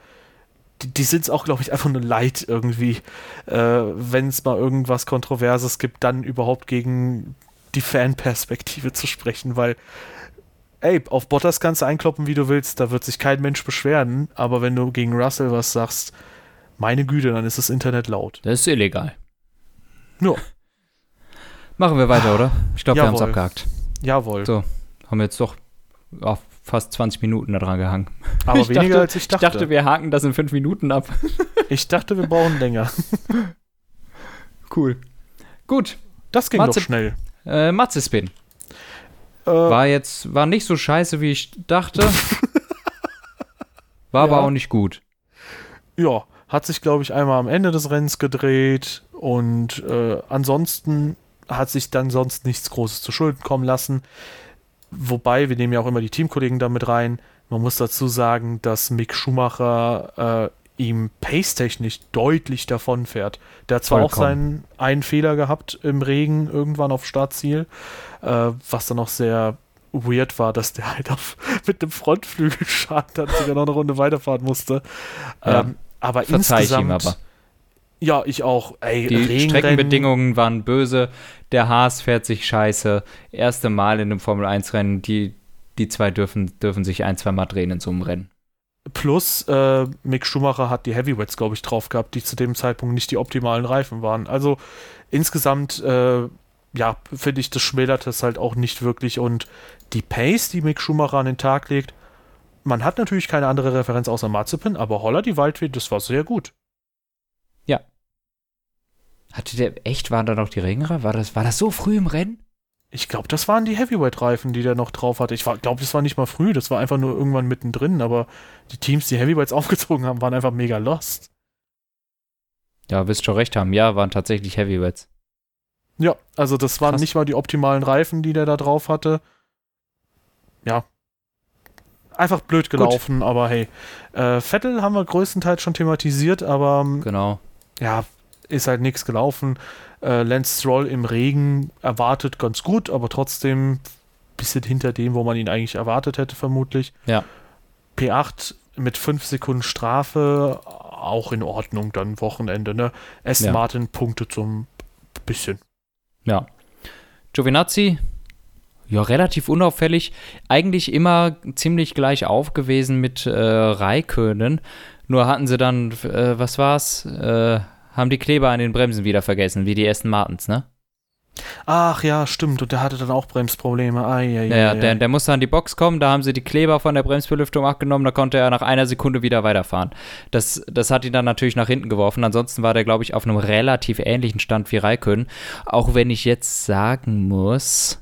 die, die sind es auch, glaube ich, einfach nur leid irgendwie, äh, wenn es mal irgendwas Kontroverses gibt, dann überhaupt gegen die Fanperspektive zu sprechen, weil ey, auf Bottas kannst du einkloppen, wie du willst, da wird sich kein Mensch beschweren, aber wenn du gegen Russell was sagst, meine Güte, dann ist das Internet laut. Das ist illegal. Ja. Machen wir weiter, oder? Ich glaube, wir haben es abgehakt. Jawohl. So, haben wir jetzt doch auf fast 20 Minuten daran gehangen. Aber ich weniger dachte, als ich dachte. Ich dachte, wir haken das in 5 Minuten ab. ich dachte, wir brauchen länger. cool. Gut. Das ging Matze, doch schnell. Äh, Matze-Spin. Äh, war jetzt, war nicht so scheiße, wie ich dachte. war ja. aber auch nicht gut. Ja, hat sich, glaube ich, einmal am Ende des Rennens gedreht und äh, ansonsten hat sich dann sonst nichts Großes zu Schulden kommen lassen. Wobei, wir nehmen ja auch immer die Teamkollegen damit rein. Man muss dazu sagen, dass Mick Schumacher äh, ihm pace-technisch deutlich davon fährt. Der hat zwar Vollkommen. auch seinen einen Fehler gehabt im Regen irgendwann auf Startziel, äh, was dann auch sehr weird war, dass der halt auf, mit dem Frontflügelschaden dann sogar noch eine Runde weiterfahren musste. Ja. Ähm, aber Verzeih insgesamt. Ich aber. Ja, ich auch. Ey, die Regenrennen. Streckenbedingungen waren böse. Der Haas fährt sich scheiße. Erste Mal in einem Formel-1-Rennen. Die, die zwei dürfen, dürfen sich ein, zwei Mal drehen in so einem Rennen. Plus, äh, Mick Schumacher hat die Heavyweights, glaube ich, drauf gehabt, die zu dem Zeitpunkt nicht die optimalen Reifen waren. Also insgesamt, äh, ja, finde ich, das schmälert es halt auch nicht wirklich. Und die Pace, die Mick Schumacher an den Tag legt, man hat natürlich keine andere Referenz außer Mazepin, aber Holler die Waldweh, das war sehr gut. Ja. Hatte der echt, waren da noch die Ringerer? War das, war das so früh im Rennen? Ich glaube, das waren die Heavyweight-Reifen, die der noch drauf hatte. Ich glaube, das war nicht mal früh, das war einfach nur irgendwann mittendrin, aber die Teams, die Heavyweights aufgezogen haben, waren einfach mega lost. Ja, wirst schon recht haben. Ja, waren tatsächlich Heavyweights. Ja, also das waren Krass. nicht mal die optimalen Reifen, die der da drauf hatte. Ja. Einfach blöd gelaufen, Gut. aber hey. Äh, Vettel haben wir größtenteils schon thematisiert, aber. Ähm, genau. Ja, ist halt nichts gelaufen. Äh, Lance Stroll im Regen erwartet ganz gut, aber trotzdem ein bisschen hinter dem, wo man ihn eigentlich erwartet hätte, vermutlich. Ja. P8 mit 5 Sekunden Strafe, auch in Ordnung, dann Wochenende, ne? Aston ja. Martin Punkte zum bisschen. Ja. Giovinazzi, ja, relativ unauffällig. Eigentlich immer ziemlich gleich auf gewesen mit äh, Raikönen. Nur hatten sie dann, äh, was war's? Äh, haben die Kleber an den Bremsen wieder vergessen, wie die ersten Martens, ne? Ach ja, stimmt. Und der hatte dann auch Bremsprobleme. Ai, ai, ja, ai, der, der musste an die Box kommen, da haben sie die Kleber von der Bremsbelüftung abgenommen, da konnte er nach einer Sekunde wieder weiterfahren. Das, das hat ihn dann natürlich nach hinten geworfen. Ansonsten war der, glaube ich, auf einem relativ ähnlichen Stand wie Raikön. Auch wenn ich jetzt sagen muss,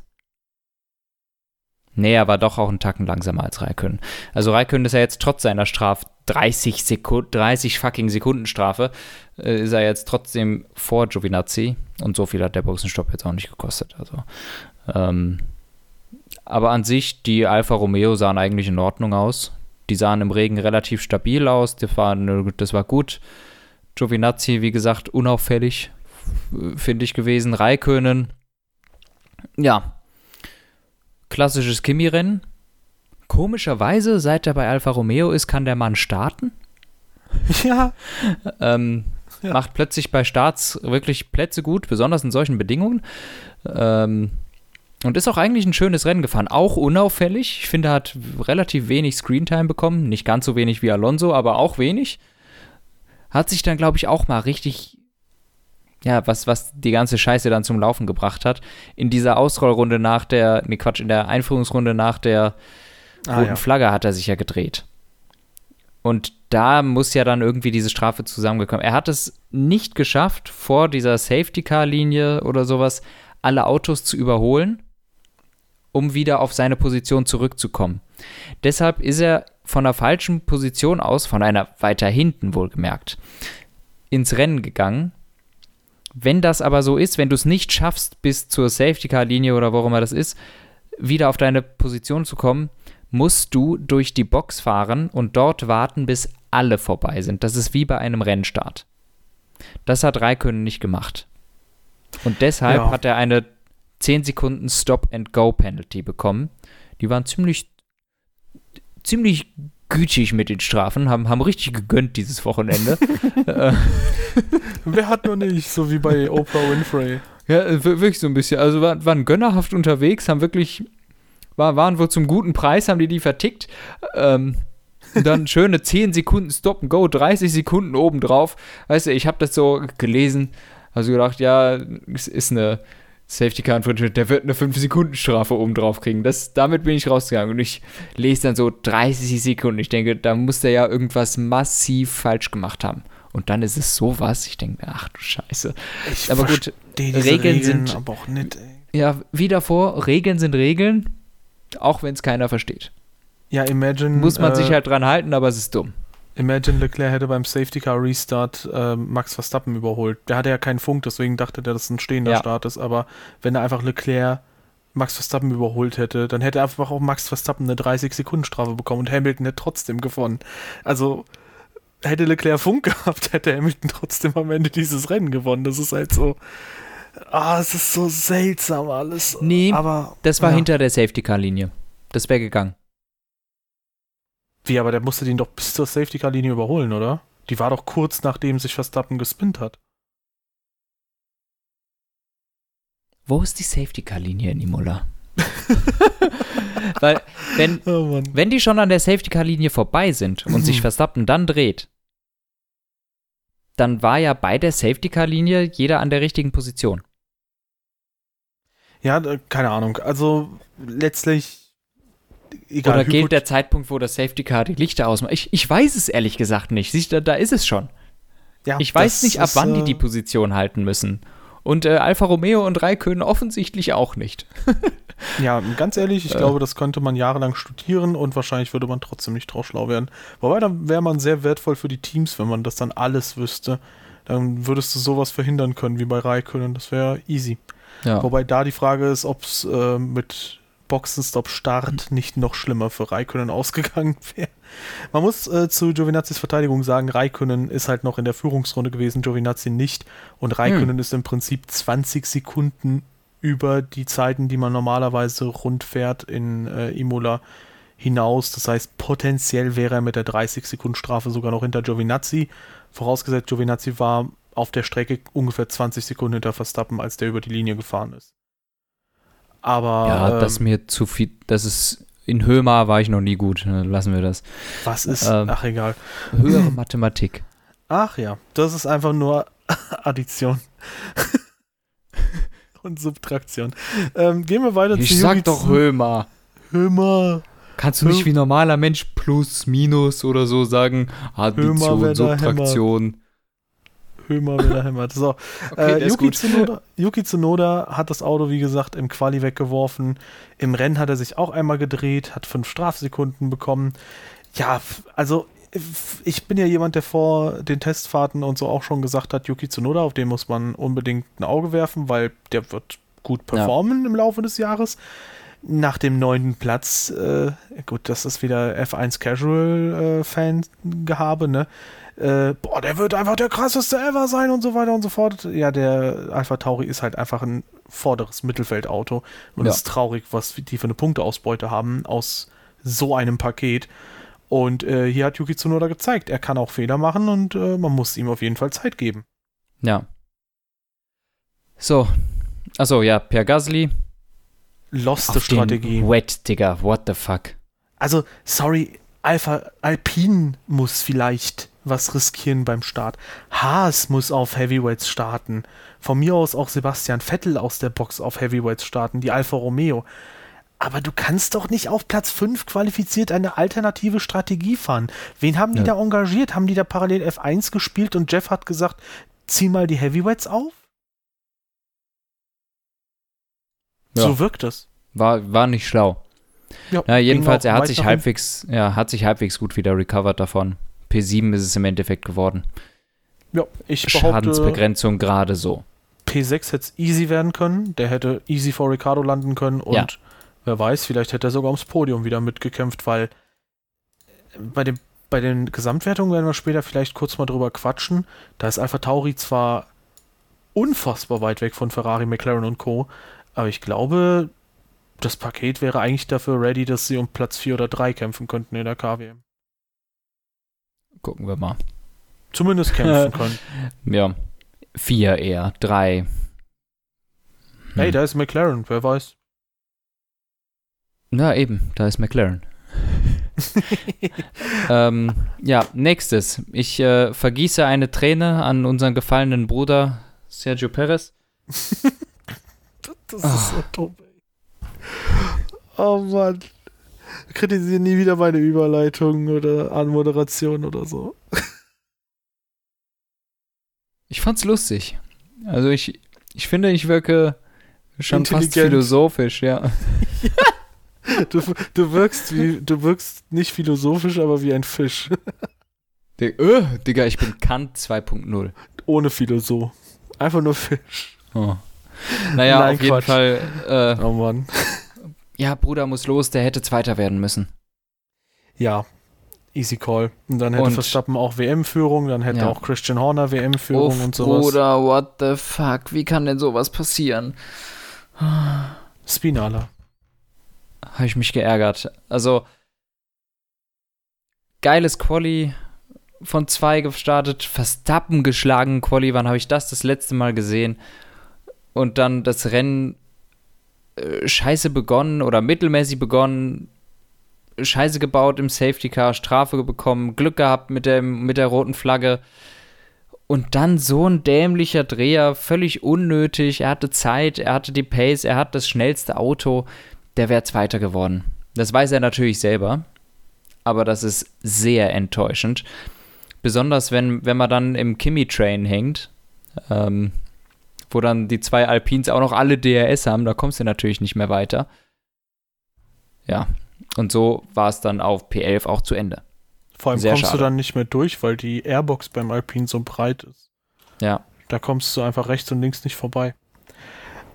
Nee, er war doch auch einen Tacken langsamer als Raikön. Also Raikön ist ja jetzt trotz seiner Straf 30 Sekunden, 30 fucking Sekunden Strafe, äh, ist er jetzt trotzdem vor Giovinazzi und so viel hat der Boxenstopp jetzt auch nicht gekostet. Also, ähm, aber an sich, die Alfa Romeo sahen eigentlich in Ordnung aus. Die sahen im Regen relativ stabil aus, das war, das war gut. Giovinazzi, wie gesagt, unauffällig, finde ich gewesen. Raikönen, ja, klassisches Kimi-Rennen. Komischerweise, seit er bei Alfa Romeo ist, kann der Mann starten. Ja. ähm, ja. Macht plötzlich bei Starts wirklich Plätze gut, besonders in solchen Bedingungen. Ähm, und ist auch eigentlich ein schönes Rennen gefahren. Auch unauffällig. Ich finde, er hat relativ wenig Screentime bekommen. Nicht ganz so wenig wie Alonso, aber auch wenig. Hat sich dann, glaube ich, auch mal richtig ja, was, was die ganze Scheiße dann zum Laufen gebracht hat. In dieser Ausrollrunde nach der, ne Quatsch, in der Einführungsrunde nach der ah, roten ja. Flagge hat er sich ja gedreht. Und da muss ja dann irgendwie diese Strafe zusammengekommen. Er hat es nicht geschafft, vor dieser Safety-Car-Linie oder sowas alle Autos zu überholen, um wieder auf seine Position zurückzukommen. Deshalb ist er von der falschen Position aus, von einer weiter hinten wohlgemerkt, ins Rennen gegangen wenn das aber so ist, wenn du es nicht schaffst, bis zur Safety-Car-Linie oder wo immer das ist, wieder auf deine Position zu kommen, musst du durch die Box fahren und dort warten, bis alle vorbei sind. Das ist wie bei einem Rennstart. Das hat Raikkonen nicht gemacht. Und deshalb ja. hat er eine 10 Sekunden Stop-and-Go-Penalty bekommen. Die waren ziemlich, ziemlich gütig mit den Strafen, haben, haben richtig gegönnt dieses Wochenende. Äh, Wer hat nur nicht, so wie bei Oprah Winfrey. Ja, wirklich so ein bisschen. Also waren, waren gönnerhaft unterwegs, haben wirklich, war, waren wohl zum guten Preis, haben die die vertickt. Ähm, dann schöne 10 Sekunden Stop and Go, 30 Sekunden obendrauf. Weißt du, ich habe das so gelesen, also gedacht, ja, es ist eine Safety Car Infringement, der wird eine 5-Sekunden-Strafe obendrauf kriegen. Das, damit bin ich rausgegangen und ich lese dann so 30 Sekunden. Ich denke, da muss der ja irgendwas massiv falsch gemacht haben. Und dann ist es sowas. Ich denke, ach du Scheiße. Ich aber gut, Regeln, Regeln sind. Aber auch nicht, ey. Ja, wie davor, Regeln sind Regeln, auch wenn es keiner versteht. Ja, imagine. Muss man äh, sich halt dran halten, aber es ist dumm. Imagine Leclerc hätte beim Safety Car Restart äh, Max Verstappen überholt. Der hatte ja keinen Funk, deswegen dachte der, dass es ein stehender Ja. Start ist. Aber wenn er einfach Leclerc Max Verstappen überholt hätte, dann hätte einfach auch Max Verstappen eine 30-Sekunden-Strafe bekommen und Hamilton hätte trotzdem gewonnen. Also hätte Leclerc Funk gehabt, hätte Hamilton trotzdem am Ende dieses Rennen gewonnen. Das ist halt so. Ah, es ist so seltsam alles. Nee, aber Das war ja. hinter der Safety-Car-Linie. Das wäre gegangen. Wie, aber der musste den doch bis zur Safety Car Linie überholen, oder? Die war doch kurz nachdem sich Verstappen gespinnt hat. Wo ist die Safety-Car-Linie in Imola? Weil, wenn, Oh wenn die schon an der Safety-Car-Linie vorbei sind und sich Verstappen dann dreht, dann war ja bei der Safety-Car-Linie jeder an der richtigen Position. Ja, keine Ahnung. Also letztlich egal. Oder gilt der Zeitpunkt, wo das Safety-Car die Lichter ausmacht? Ich, ich weiß es ehrlich gesagt nicht. Siehst du, da ist es schon. ja, Ich weiß nicht, ab wann die äh, die Position halten müssen. Und äh, Alfa Romeo und Raikkonen offensichtlich auch nicht. Ja, ganz ehrlich, ich Äh. glaube, das könnte man jahrelang studieren und wahrscheinlich würde man trotzdem nicht drauf schlau werden. Wobei, dann wäre man sehr wertvoll für die Teams, wenn man das dann alles wüsste. Dann würdest du sowas verhindern können wie bei Raikkonen. Das wäre easy. Ja. Wobei da die Frage ist, ob es äh, mit Boxenstopp-Start nicht noch schlimmer für Raikönnen ausgegangen wäre. Man muss äh, zu Giovinazzi's Verteidigung sagen, Raikönnen ist halt noch in der Führungsrunde gewesen, Giovinazzi nicht. Und Raikönnen ist im Prinzip 20 Sekunden über die Zeiten, die man normalerweise rund fährt in äh, Imola hinaus. Das heißt, potenziell wäre er mit der 30-Sekunden-Strafe sogar noch hinter Giovinazzi. Vorausgesetzt, Giovinazzi war auf der Strecke ungefähr 20 Sekunden hinter Verstappen, als der über die Linie gefahren ist. Aber Ja, ähm, das mir zu viel. Das ist. In Hömer war ich noch nie gut. äh, Lassen wir das. was ist? ähm, ach, egal. Höhere Mathematik. Ach ja, das ist einfach nur Addition. Und Subtraktion. Ähm, gehen wir weiter Ich zu sag Yuki doch Hömer. Hömer. Kannst du nicht wie normaler Mensch plus, minus oder so sagen? Addition, Subtraktion. Hömer wieder hämmert. So, äh, Yuki, Tsunoda, Yuki Tsunoda hat das Auto, wie gesagt, im Quali weggeworfen. Im Rennen hat er sich auch einmal gedreht, hat fünf Strafsekunden bekommen. Ja, also ich bin ja jemand, der vor den Testfahrten und so auch schon gesagt hat, Yuki Tsunoda, auf den muss man unbedingt ein Auge werfen, weil der wird gut performen im Laufe des Jahres. Nach dem neunten Platz, äh, gut, das ist wieder F1 Casual äh, Fan-Gehabe, ne? Äh, boah, der wird einfach der krasseste ever sein und so weiter und so fort. Ja, der Alpha Tauri ist halt einfach ein vorderes Mittelfeldauto. Und Ja. es ist traurig, was die für eine Punkteausbeute haben aus so einem Paket. Und äh, hier hat Yuki Tsunoda gezeigt, er kann auch Fehler machen und äh, man muss ihm auf jeden Fall Zeit geben. Ja. So. Achso, ja, Per Gasly. Loste Auf Strategie. Wet, Digga. What the fuck? Also, sorry, Alpha Alpine muss vielleicht was riskieren beim Start. Haas muss auf Heavyweights starten. Von mir aus auch Sebastian Vettel aus der Box auf Heavyweights starten, die Alfa Romeo. Aber du kannst doch nicht auf Platz 5 qualifiziert eine alternative Strategie fahren. Wen haben die Ja. da engagiert? Haben die da parallel F1 gespielt und Jeff hat gesagt, zieh mal die Heavyweights auf? Ja. So wirkt es. War, war nicht schlau. Ja, Ja, jedenfalls, ging er hat sich halbwegs, ja, hat sich halbwegs gut wieder recovered davon. P7 ist es im Endeffekt geworden. Ja, ich behaupte, Schadensbegrenzung gerade so. P6 hätte es easy werden können. Der hätte easy vor Ricardo landen können und Ja. wer weiß, vielleicht hätte er sogar ums Podium wieder mitgekämpft, weil bei, dem, bei den Gesamtwertungen werden wir später vielleicht kurz mal drüber quatschen. Da ist Alpha Tauri zwar unfassbar weit weg von Ferrari, McLaren und Co., aber ich glaube, das Paket wäre eigentlich dafür ready, dass sie um Platz 4 oder 3 kämpfen könnten in der KWM. Gucken wir mal. Zumindest kämpfen können. Ja. Vier eher. Drei. Hey, Hm. da ist McLaren, wer weiß. Na eben, da ist McLaren. ähm, ja, nächstes. Ich äh, vergieße eine Träne an unseren gefallenen Bruder Sergio Perez. Das Ah. ist so dumm, ey. Oh Mann. Kritisiere nie wieder meine Überleitung oder Anmoderation oder so. Ich fand's lustig. Also ich, ich finde, ich wirke schon fast philosophisch, ja. Du, du wirkst wie, du wirkst nicht philosophisch, aber wie ein Fisch. Dig- äh, Digga, ich bin Kant 2.0. Ohne Philosoph. Einfach nur Fisch. Oh. Naja, Nein, auf jeden Quatsch. Fall. Äh, Oh Mann. Ja, Bruder muss los, der hätte Zweiter werden müssen. Ja. Easy Call. Und dann hätte Und- Verstappen auch WM-Führung, dann hätte Ja. auch Christian Horner WM-Führung und sowas. Bruder, what the fuck? Wie kann denn sowas passieren? Spinala. Habe ich mich geärgert. Also, geiles Quali von zwei gestartet, Verstappen geschlagen Quali. Wann habe ich das das letzte Mal gesehen? Und dann das Rennen äh, scheiße begonnen oder mittelmäßig begonnen, scheiße gebaut im Safety Car, Strafe bekommen, Glück gehabt mit, dem, mit der roten Flagge. Und dann so ein dämlicher Dreher, völlig unnötig. Er hatte Zeit, er hatte die Pace, er hat das schnellste Auto. Der wäre Zweiter geworden. Das weiß er natürlich selber. Aber das ist sehr enttäuschend. Besonders wenn, wenn man dann im Kimi-Train hängt, ähm, wo dann die zwei Alpins auch noch alle DRS haben, da kommst du natürlich nicht mehr weiter. Ja, und so war es dann auf P11 auch zu Ende. Vor allem Sehr kommst schade. du dann nicht mehr durch, weil die Airbox beim Alpine so breit ist. Ja, Da kommst du einfach rechts und links nicht vorbei.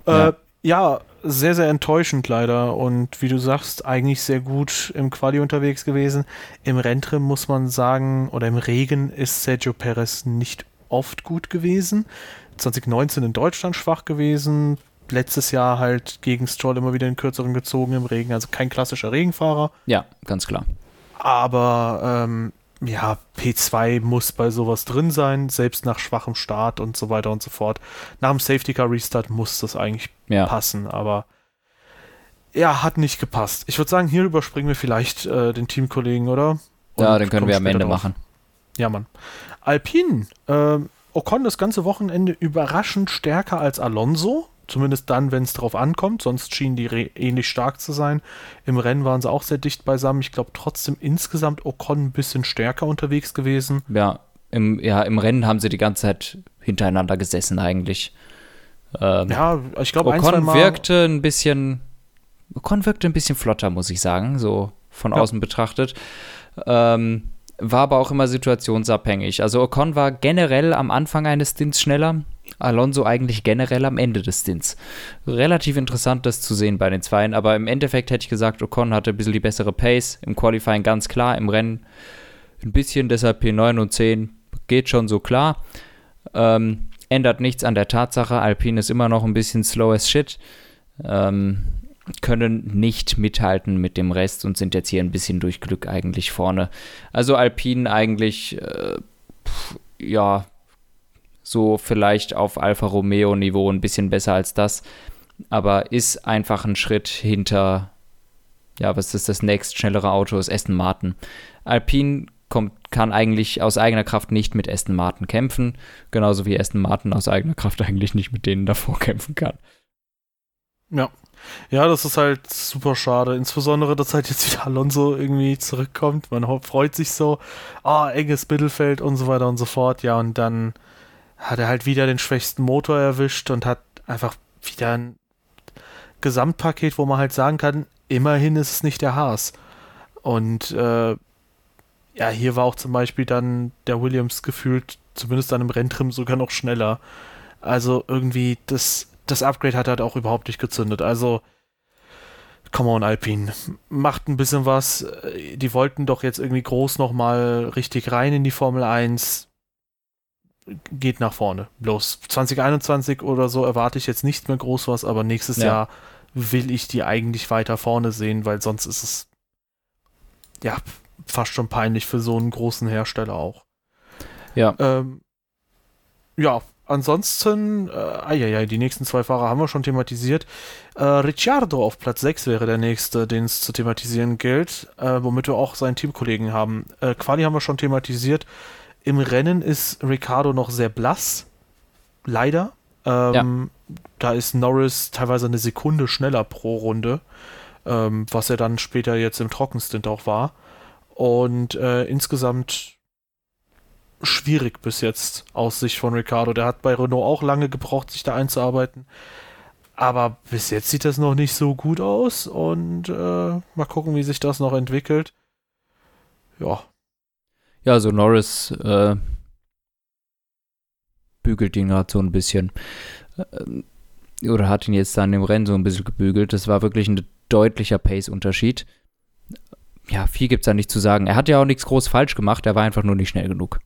Ja. Äh, ja, sehr, sehr enttäuschend leider. Und wie du sagst, eigentlich sehr gut im Quali unterwegs gewesen. Im Renntrim muss man sagen, oder im Regen ist Sergio Perez nicht oft gut gewesen. 2019 in Deutschland schwach gewesen. Letztes Jahr halt gegen Stroll immer wieder den kürzeren gezogen im Regen. Also kein klassischer Regenfahrer. ja, ganz klar. Aber ähm, ja, P2 muss bei sowas drin sein, selbst nach schwachem Start und so weiter und so fort. Nach dem Safety Car Restart muss das eigentlich Ja, passen, aber ja, hat nicht gepasst. Ich würde sagen, hier überspringen wir vielleicht äh, den Teamkollegen, oder? ja Und den können wir am Ende drauf. machen. Ja, Mann. Alpine, ähm, Ocon das ganze Wochenende überraschend stärker als Alonso. Zumindest dann, wenn es drauf ankommt. Sonst schienen die ähnlich stark zu sein. Im Rennen waren sie auch sehr dicht beisammen. Ich glaube trotzdem insgesamt Ocon ein bisschen stärker unterwegs gewesen. Ja im, ja, im Rennen haben sie die ganze Zeit hintereinander gesessen eigentlich. Ähm, Ja, ich glaube ein, Ocon Mal. wirkte ein bisschen, Ocon wirkte ein bisschen flotter, muss ich sagen, so von Ja. außen betrachtet. Ähm, war aber auch immer situationsabhängig. Also Ocon war generell am Anfang eines Stints schneller, Alonso eigentlich generell am Ende des Stints. Relativ interessant, das zu sehen bei den Zweien, aber im Endeffekt hätte ich gesagt, Ocon hatte ein bisschen die bessere Pace, im Qualifying ganz klar, im Rennen ein bisschen, deshalb P9 und 10 geht schon so klar. Ähm, ändert nichts an der Tatsache, Alpine ist immer noch ein bisschen slow as shit. Ähm, können nicht mithalten mit dem Rest und sind jetzt hier ein bisschen durch Glück eigentlich vorne. Also Alpine eigentlich, äh, pf, ja, so vielleicht auf Alfa Romeo Niveau ein bisschen besser als das, aber ist einfach ein Schritt hinter, ja, was ist das nächst schnellere Auto, ist Aston Martin. Alpine kommt, kann eigentlich aus eigener Kraft nicht mit Aston Martin kämpfen, genauso wie Aston Martin aus eigener Kraft eigentlich nicht mit denen davor kämpfen kann. Ja. Ja, das ist halt super schade. Insbesondere, dass halt jetzt wieder Alonso irgendwie zurückkommt. Man freut sich so, ah, enges Mittelfeld und so weiter und so fort. Ja, und dann hat er halt wieder den schwächsten Motor erwischt und hat einfach wieder ein Gesamtpaket, wo man halt sagen kann, immerhin ist es nicht der Haas. Und äh, ja, hier war auch zum Beispiel dann der Williams gefühlt, zumindest dann im Renntrim, sogar noch schneller. Also irgendwie, das, das Upgrade hat halt auch überhaupt nicht gezündet. Also, come on, Alpine. Macht ein bisschen was. Äh, Die wollten doch jetzt irgendwie groß nochmal richtig rein in die Formel 1. Geht nach vorne. Bloß 2021 oder so erwarte ich jetzt nicht mehr groß was, aber nächstes Ja. Jahr will ich die eigentlich weiter vorne sehen, weil sonst ist es ja fast schon peinlich für so einen großen Hersteller auch. Ja. Ähm, ja, ansonsten, äh, ja, die nächsten zwei Fahrer haben wir schon thematisiert. Äh, Ricciardo auf Platz 6 wäre der nächste, den es zu thematisieren gilt, äh, womit wir auch seinen Teamkollegen haben. Äh, Quali haben wir schon thematisiert. Im Rennen ist Ricciardo noch sehr blass. Leider. Ähm, ja. Da ist Norris teilweise eine Sekunde schneller pro Runde, ähm, was er dann später jetzt im Trockenstint auch war. Und äh, insgesamt schwierig bis jetzt aus Sicht von Ricardo. Der hat bei Renault auch lange gebraucht, sich da einzuarbeiten. Aber bis jetzt sieht das noch nicht so gut aus und äh, mal gucken, wie sich das noch entwickelt. Ja. Ja, also Norris äh, bügelt ihn gerade so ein bisschen. Äh, oder hat ihn jetzt dann im Rennen so ein bisschen gebügelt. Das war wirklich ein deutlicher Pace-Unterschied. Ja, viel gibt es da nicht zu sagen. Er hat ja auch nichts groß falsch gemacht, er war einfach nur nicht schnell genug.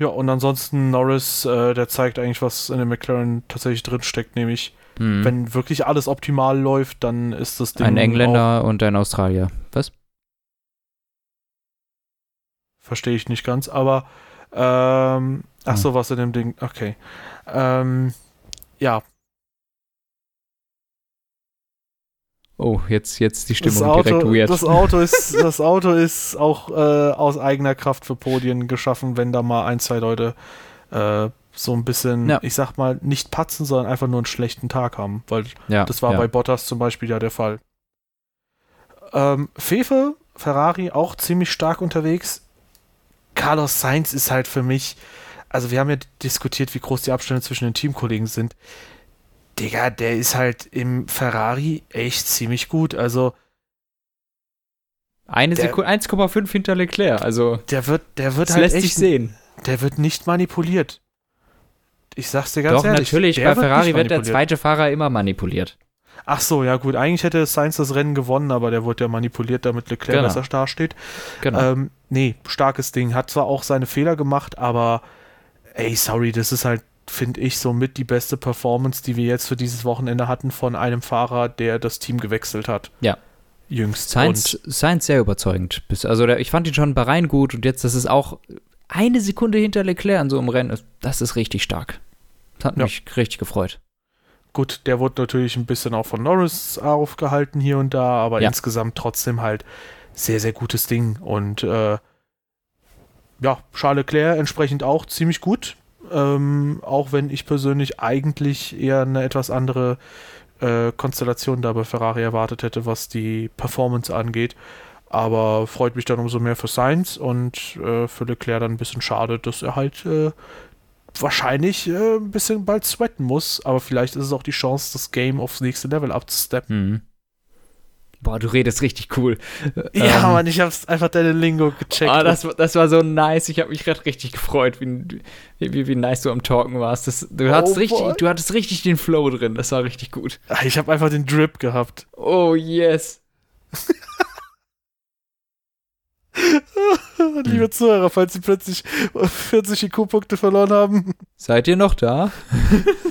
Ja, und ansonsten Norris, äh, der zeigt eigentlich, was in dem McLaren tatsächlich drinsteckt, nämlich mhm. wenn wirklich alles optimal läuft, dann ist das Ding. Ein Engländer und ein Australier. Was? Verstehe ich nicht ganz, aber ähm, ach hm. so, was in dem Ding. Okay. Ähm, ja, Oh, jetzt, jetzt die Stimmung Auto, direkt weird. Das Auto ist, das Auto ist auch äh, aus eigener Kraft für Podien geschaffen, wenn da mal ein, zwei Leute äh, so ein bisschen, ja. ich sag mal, nicht patzen, sondern einfach nur einen schlechten Tag haben. Weil ja, das war ja. bei Bottas zum Beispiel ja der Fall. Ähm, Fefe, Ferrari auch ziemlich stark unterwegs. Carlos Sainz ist halt für mich, also wir haben ja diskutiert, wie groß die Abstände zwischen den Teamkollegen sind. Digga, der ist halt im Ferrari echt ziemlich gut. Also. Eine Sekunde, 1,5 hinter Leclerc, also. Der wird, der wird das halt lässt echt, sich sehen. Der wird nicht manipuliert. Ich sag's dir ganz Doch, ehrlich. natürlich, bei wird Ferrari wird der zweite Fahrer immer manipuliert. Ach so, ja gut, eigentlich hätte Sainz das Rennen gewonnen, aber der wurde ja manipuliert, damit Leclerc genau. besser dasteht. Genau. Ähm, nee, starkes Ding. Hat zwar auch seine Fehler gemacht, aber ey, sorry, das ist halt finde ich, somit die beste Performance, die wir jetzt für dieses Wochenende hatten von einem Fahrer, der das Team gewechselt hat. Ja. Jüngst. Science, Science sehr überzeugend. Also ich fand ihn schon bei Rhein gut und jetzt, das ist auch eine Sekunde hinter Leclerc in so einem Rennen. Das ist richtig stark. Das hat ja. mich richtig gefreut. Gut, der wurde natürlich ein bisschen auch von Norris aufgehalten hier und da, aber ja. insgesamt trotzdem halt sehr, sehr gutes Ding. Und äh, ja, Charles Leclerc entsprechend auch ziemlich gut. Ähm, auch wenn ich persönlich eigentlich eher eine etwas andere äh, Konstellation da bei Ferrari erwartet hätte, was die Performance angeht. Aber freut mich dann umso mehr für Sainz und äh, für Leclerc dann ein bisschen schade, dass er halt äh, wahrscheinlich äh, ein bisschen bald sweaten muss. Aber vielleicht ist es auch die Chance, das Game aufs nächste Level abzusteppen. Mhm. Boah, du redest richtig cool. Ja, ähm, Mann, ich hab's einfach deine Lingo gecheckt. Oh, das, das war so nice. Ich habe mich gerade richtig gefreut, wie, wie, wie, nice du am Talken warst. Das, du, oh hattest richtig, du hattest richtig den Flow drin. Das war richtig gut. Ich habe einfach den Drip gehabt. Oh, yes. Liebe hm. Zuhörer, falls Sie plötzlich 40 IQ-Punkte verloren haben. Seid ihr noch da?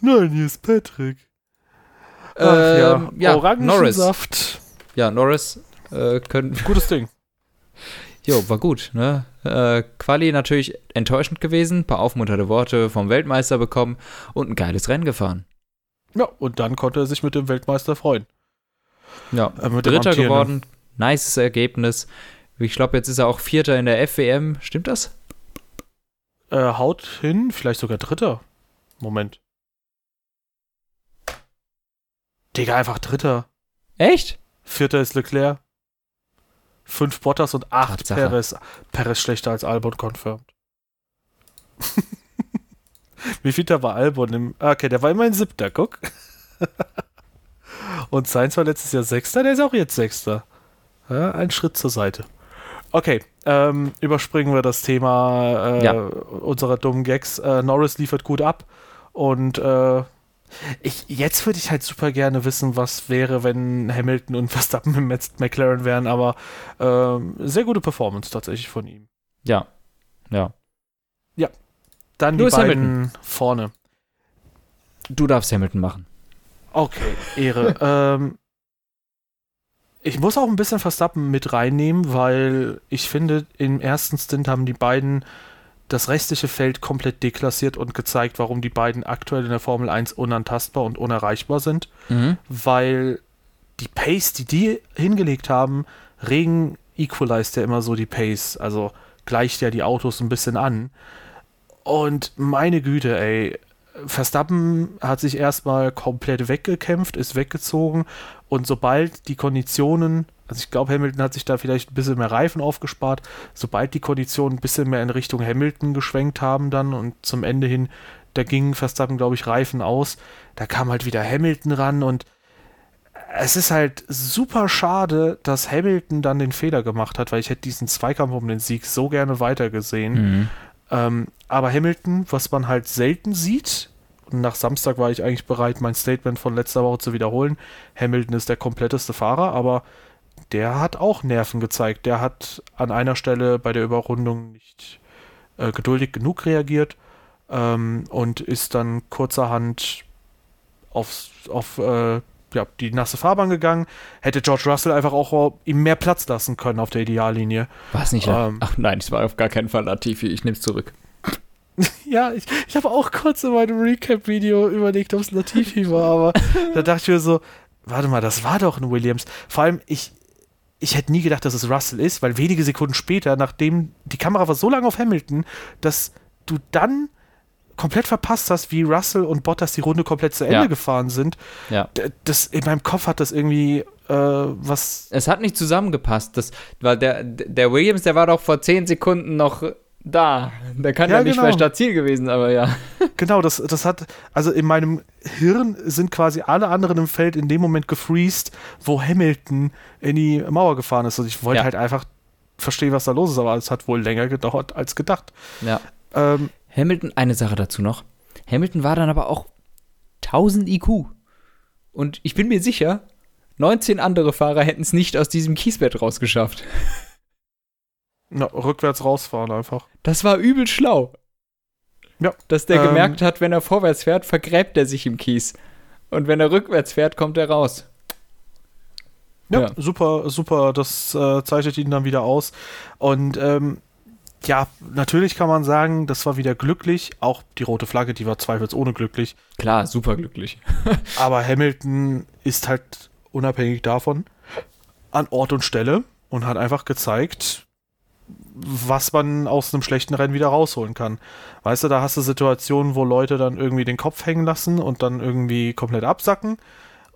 Nein, hier ist Patrick. Ach, ja. Ähm, ja, Orangensaft. Ja, Norris äh, können. Gutes Ding. Jo, war gut, ne? Äh, Quali natürlich enttäuschend gewesen, ein paar aufmunternde Worte vom Weltmeister bekommen und ein geiles Rennen gefahren. Ja, und dann konnte er sich mit dem Weltmeister freuen. Ja, äh, Dritter geworden, nices Ergebnis. Ich glaube, jetzt ist er auch Vierter in der FWM. Stimmt das? Äh, haut hin, vielleicht sogar Dritter. Moment. Digga, einfach Dritter. Echt? Vierter ist Leclerc. Fünf Bottas und acht Tatsache. Perez. Perez schlechter als Albon confirmed. Wie viel da war Albon im. Ah, okay, der war immerhin siebter, guck. und Sainz war letztes Jahr Sechster, der ist auch jetzt Sechster. Ja, ein Schritt zur Seite. Okay, ähm, überspringen wir das Thema äh, ja. unserer dummen Gags. Äh, Norris liefert gut ab und äh, ich, jetzt würde ich halt super gerne wissen, was wäre, wenn Hamilton und Verstappen mit McLaren wären, aber ähm, sehr gute Performance tatsächlich von ihm. Ja, ja. Ja, dann du die beiden Hamilton. vorne. Du darfst Hamilton machen. Okay, Ehre. ähm, ich muss auch ein bisschen Verstappen mit reinnehmen, weil ich finde, im ersten Stint haben die beiden das restliche Feld komplett deklassiert und gezeigt, warum die beiden aktuell in der Formel 1 unantastbar und unerreichbar sind. Mhm. Weil die Pace, die die hingelegt haben, Regen equalized ja immer so die Pace, also gleicht ja die Autos ein bisschen an. Und meine Güte, ey, Verstappen hat sich erstmal komplett weggekämpft, ist weggezogen und sobald die Konditionen, also ich glaube, Hamilton hat sich da vielleicht ein bisschen mehr Reifen aufgespart, sobald die Konditionen ein bisschen mehr in Richtung Hamilton geschwenkt haben dann und zum Ende hin, da ging Verstappen, glaube ich, Reifen aus, da kam halt wieder Hamilton ran und es ist halt super schade, dass Hamilton dann den Fehler gemacht hat, weil ich hätte diesen Zweikampf um den Sieg so gerne weitergesehen. Mhm. Ähm, aber Hamilton, was man halt selten sieht, und nach Samstag war ich eigentlich bereit, mein Statement von letzter Woche zu wiederholen. Hamilton ist der kompletteste Fahrer, aber der hat auch Nerven gezeigt. Der hat an einer Stelle bei der Überrundung nicht äh, geduldig genug reagiert ähm, und ist dann kurzerhand aufs, auf äh, ja, die nasse Fahrbahn gegangen. Hätte George Russell einfach auch ihm mehr Platz lassen können auf der Ideallinie. War es nicht? Ähm, Ach nein, es war auf gar keinen Fall Latifi. Ich nehme es zurück. ja, ich, ich habe auch kurz in meinem Recap-Video überlegt, ob es Latifi war, aber da dachte ich mir so, warte mal, das war doch ein Williams. Vor allem, ich, ich hätte nie gedacht, dass es Russell ist, weil wenige Sekunden später, nachdem die Kamera war so lange auf Hamilton, dass du dann komplett verpasst hast, wie Russell und Bottas die Runde komplett zu Ende ja. gefahren sind. Ja. Das, in meinem Kopf hat das irgendwie äh, was. Es hat nicht zusammengepasst. Das, weil der, der Williams, der war doch vor zehn Sekunden noch da. Der kann ja, ja nicht genau. mehr Startziel gewesen, aber ja. Genau, das, das hat, also in meinem Hirn sind quasi alle anderen im Feld in dem Moment gefreezed, wo Hamilton in die Mauer gefahren ist. Und ich wollte ja. halt einfach verstehen, was da los ist, aber es hat wohl länger gedauert als gedacht. Ja. Ähm, Hamilton, eine Sache dazu noch. Hamilton war dann aber auch 1000 IQ. Und ich bin mir sicher, 19 andere Fahrer hätten es nicht aus diesem Kiesbett rausgeschafft. Na, rückwärts rausfahren einfach. Das war übel schlau. Ja. Dass der ähm, gemerkt hat, wenn er vorwärts fährt, vergräbt er sich im Kies. Und wenn er rückwärts fährt, kommt er raus. Ja, ja. super, super. Das äh, zeichnet ihn dann wieder aus. Und ähm, ja, natürlich kann man sagen, das war wieder glücklich. Auch die rote Flagge, die war zweifelsohne glücklich. Klar, super glücklich. Aber Hamilton ist halt unabhängig davon an Ort und Stelle und hat einfach gezeigt, was man aus einem schlechten Rennen wieder rausholen kann. Weißt du, da hast du Situationen, wo Leute dann irgendwie den Kopf hängen lassen und dann irgendwie komplett absacken.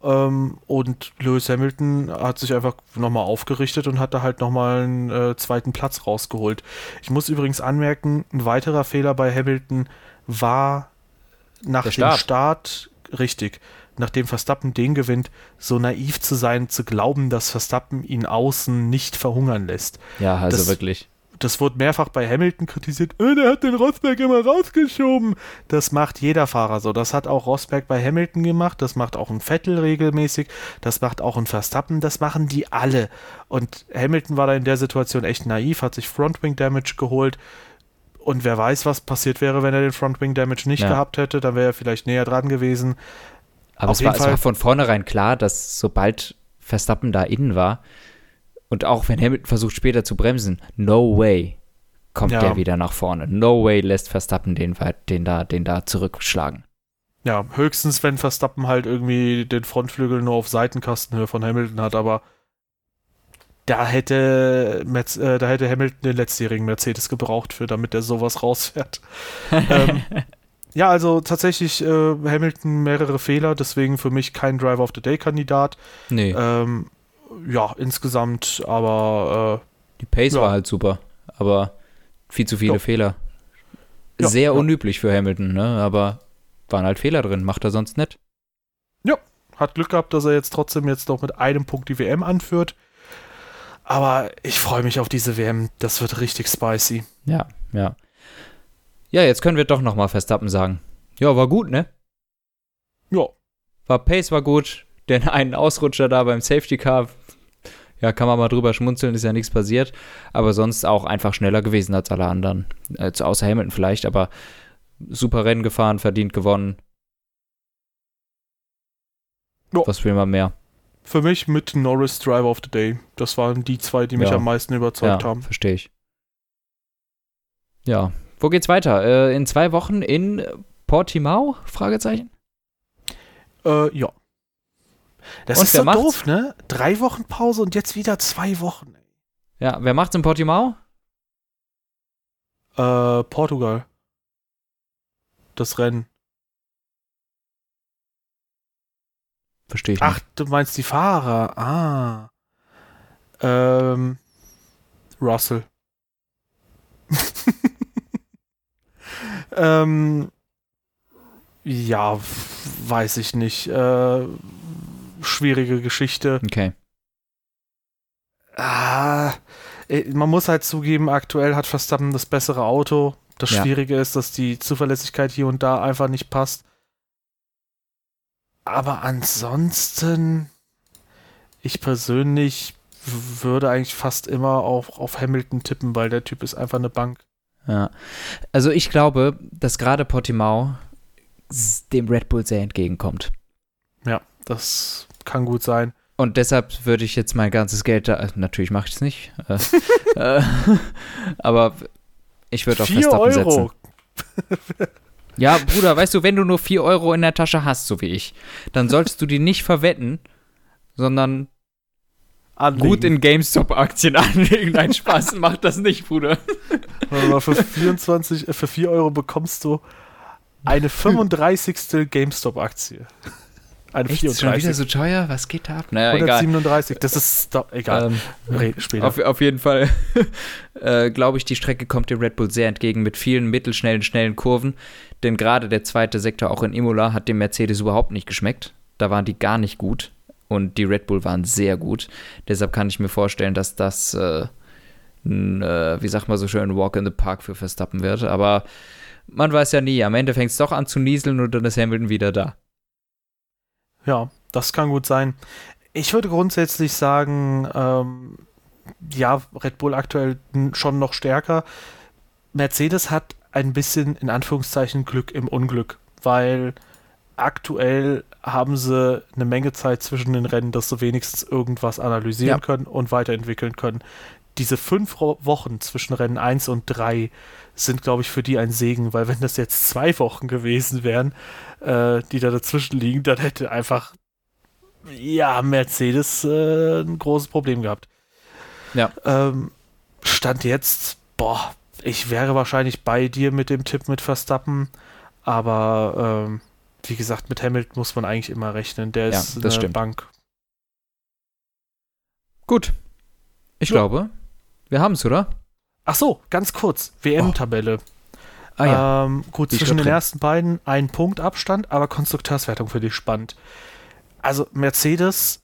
Ähm, und Lewis Hamilton hat sich einfach nochmal aufgerichtet und hat da halt nochmal einen äh, zweiten Platz rausgeholt. Ich muss übrigens anmerken, ein weiterer Fehler bei Hamilton war nach Der dem Start. Start richtig nachdem Verstappen den gewinnt, so naiv zu sein, zu glauben, dass Verstappen ihn außen nicht verhungern lässt. Ja, also das, wirklich. Das wurde mehrfach bei Hamilton kritisiert. Äh, der hat den Rosberg immer rausgeschoben. Das macht jeder Fahrer so. Das hat auch Rosberg bei Hamilton gemacht. Das macht auch ein Vettel regelmäßig. Das macht auch ein Verstappen. Das machen die alle. Und Hamilton war da in der Situation echt naiv, hat sich Frontwing Damage geholt. Und wer weiß, was passiert wäre, wenn er den Frontwing Damage nicht ja. gehabt hätte. Dann wäre er vielleicht näher dran gewesen. Aber es war, es war, von vornherein klar, dass sobald Verstappen da innen war und auch wenn Hamilton versucht später zu bremsen, no way kommt ja. der wieder nach vorne. No way lässt Verstappen den, den, da, den da zurückschlagen. Ja, höchstens, wenn Verstappen halt irgendwie den Frontflügel nur auf Seitenkastenhöhe von Hamilton hat, aber da hätte, Merz, äh, da hätte Hamilton den letztjährigen Mercedes gebraucht für, damit er sowas rausfährt. ähm, ja, also tatsächlich äh, Hamilton mehrere Fehler, deswegen für mich kein Driver of the Day-Kandidat. Nee. Ähm, ja, insgesamt, aber äh, die Pace ja. war halt super, aber viel zu viele ja. Fehler. Sehr ja, unüblich für Hamilton, ne? Aber waren halt Fehler drin, macht er sonst nicht. Ja, hat Glück gehabt, dass er jetzt trotzdem jetzt noch mit einem Punkt die WM anführt. Aber ich freue mich auf diese WM. Das wird richtig spicy. Ja, ja. Ja, jetzt können wir doch nochmal Verstappen sagen. Ja, war gut, ne? Ja. War Pace war gut. Den einen Ausrutscher da beim Safety Car, ja, kann man mal drüber schmunzeln, ist ja nichts passiert. Aber sonst auch einfach schneller gewesen als alle anderen. Als außer Hamilton vielleicht, aber super Rennen gefahren, verdient gewonnen. Jo. Was will man mehr? für mich mit Norris Driver of the Day. Das waren die zwei, die mich Ja. am meisten überzeugt ja, haben. verstehe ich. Ja, wo geht's weiter? Äh, in zwei Wochen in Portimao? Fragezeichen. Äh, ja. Das Und ist so macht's? doof, ne? Drei Wochen Pause und jetzt wieder zwei Wochen. Ja, wer macht's in Portimao? Äh, Portugal. Das Rennen. Verstehe ich Ach, nicht. du meinst die Fahrer. Ah. Ähm, Russell. Ähm, ja, weiß ich nicht. Äh, schwierige Geschichte. Okay. Ah, äh, man muss halt zugeben, aktuell hat Verstappen das bessere Auto. Das Ja. Schwierige ist, dass die Zuverlässigkeit hier und da einfach nicht passt. Aber ansonsten, ich persönlich würde eigentlich fast immer auch auf Hamilton tippen, weil der Typ ist einfach eine Bank. Ja. Also ich glaube, dass gerade Portimao dem Red Bull sehr entgegenkommt. Ja, das kann gut sein. Und deshalb würde ich jetzt mein ganzes Geld da. äh, Natürlich mache ich es nicht. Äh, äh, aber ich würde auf Verstappen Euro. setzen. Ja, Bruder, weißt du, wenn du nur 4 Euro in der Tasche hast, so wie ich, dann solltest du die nicht verwetten, sondern Anlegen. gut in GameStop-Aktien anlegen. Nein, Spaß, mach das nicht, Bruder. Warte mal, für 24, äh, für 4 Euro bekommst du eine 35. GameStop-Aktie. Eine Echt, ist schon wieder 34. so teuer? Was geht da ab? Naja, egal. 137, das ist doch egal. Ähm, später. Auf, auf jeden Fall äh, glaube ich, die Strecke kommt dem Red Bull sehr entgegen mit vielen mittelschnellen, schnellen Kurven. Denn gerade der zweite Sektor, auch in Imola, hat dem Mercedes überhaupt nicht geschmeckt. Da waren die gar nicht gut. Und die Red Bull waren sehr gut. Deshalb kann ich mir vorstellen, dass das, äh, ein, äh, wie sagt man so schön, Walk in the Park für Verstappen wird. Aber man weiß ja nie. Am Ende fängt es doch an zu nieseln und dann ist Hamilton wieder da. Ja, das kann gut sein. Ich würde grundsätzlich sagen, ähm, ja, Red Bull aktuell schon noch stärker. Mercedes hat ein bisschen in Anführungszeichen Glück im Unglück, weil aktuell haben sie eine Menge Zeit zwischen den Rennen, dass sie wenigstens irgendwas analysieren Ja. können und weiterentwickeln können. Diese fünf Wochen zwischen Rennen 1 und 3 sind, glaube ich, für die ein Segen, weil wenn das jetzt zwei Wochen gewesen wären, äh, die da dazwischen liegen, dann hätte einfach ja Mercedes äh, ein großes Problem gehabt. Ja. Ähm, Stand jetzt, boah, ich wäre wahrscheinlich bei dir mit dem Tipp mit Verstappen, aber ähm, wie gesagt, mit Hamilton muss man eigentlich immer rechnen. Der Ja, ist das eine stimmt. Bank. Gut. Ich Ja. glaube, wir haben es, oder? Ach so, ganz kurz, WM-Tabelle. Ah ja. Ähm, gut, Die zwischen den drin. ersten beiden ein Punkt Abstand, aber Konstrukteurswertung für dich spannend. Also Mercedes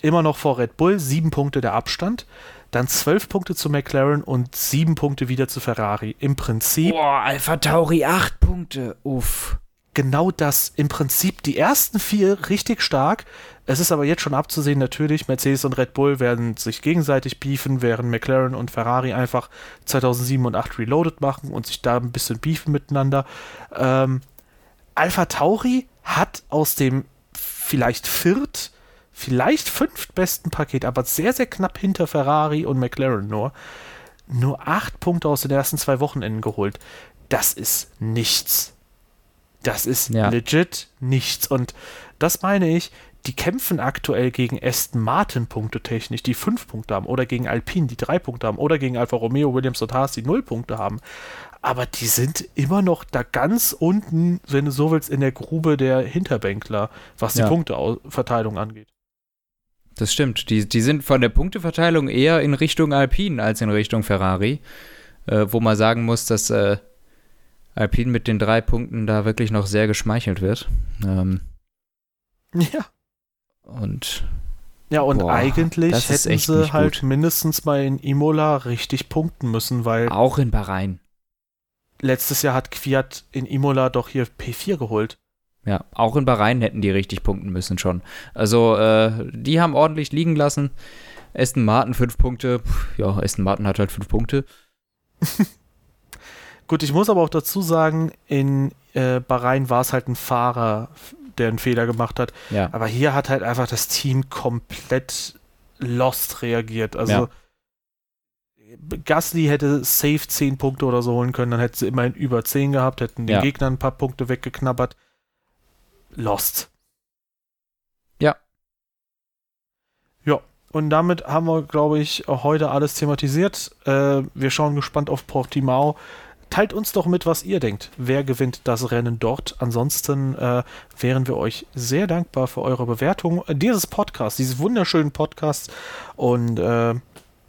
immer noch vor Red Bull, sieben Punkte der Abstand, dann zwölf Punkte zu McLaren und sieben Punkte wieder zu Ferrari. Im Prinzip Boah, Alpha Tauri, acht Punkte. Uff. Genau das. Im Prinzip die ersten vier richtig stark. Es ist aber jetzt schon abzusehen, natürlich, Mercedes und Red Bull werden sich gegenseitig beefen, während McLaren und Ferrari einfach 2007 und 2008 Reloaded machen und sich da ein bisschen beefen miteinander. Ähm, Alpha Tauri hat aus dem vielleicht viert, vielleicht fünftbesten Paket, aber sehr, sehr knapp hinter Ferrari und McLaren nur, nur acht Punkte aus den ersten zwei Wochenenden geholt. Das ist nichts. Das ist Ja. legit nichts. Und das meine ich, die kämpfen aktuell gegen Aston Martin punktetechnisch, die fünf Punkte haben, oder gegen Alpine, die drei Punkte haben, oder gegen Alfa Romeo, Williams und Haas, die null Punkte haben. Aber die sind immer noch da ganz unten, wenn du so willst, in der Grube der Hinterbänkler, was die Ja. Punkteverteilung angeht. Das stimmt. Die, die sind von der Punkteverteilung eher in Richtung Alpine als in Richtung Ferrari. Äh, wo man sagen muss, dass äh, Alpine mit den drei Punkten da wirklich noch sehr geschmeichelt wird. Ähm, Ja. und Ja, und Boah, eigentlich hätten sie halt gut. mindestens mal in Imola richtig punkten müssen, weil auch in Bahrain. letztes Jahr hat Fiat in Imola doch hier P4 geholt. Ja, auch in Bahrain hätten die richtig punkten müssen schon. Also, äh, die haben ordentlich liegen lassen. Aston Martin fünf Punkte. Puh, ja, Aston Martin hat halt fünf Punkte. Gut, ich muss aber auch dazu sagen, in äh, Bahrain war es halt ein Fahrer der einen Fehler gemacht hat. Ja. Aber hier hat halt einfach das Team komplett lost reagiert. Also Ja. Gasly hätte safe 10 Punkte oder so holen können, dann hätte sie immerhin über 10 gehabt, hätten den Ja. Gegnern ein paar Punkte weggeknabbert. Lost. Ja. Ja, und damit haben wir, glaube ich, auch heute alles thematisiert. Äh, wir schauen gespannt auf Portimao. Teilt uns doch mit, was ihr denkt. Wer gewinnt das Rennen dort? Ansonsten äh, wären wir euch sehr dankbar für eure Bewertung dieses Podcasts, dieses wunderschönen Podcasts. Und äh,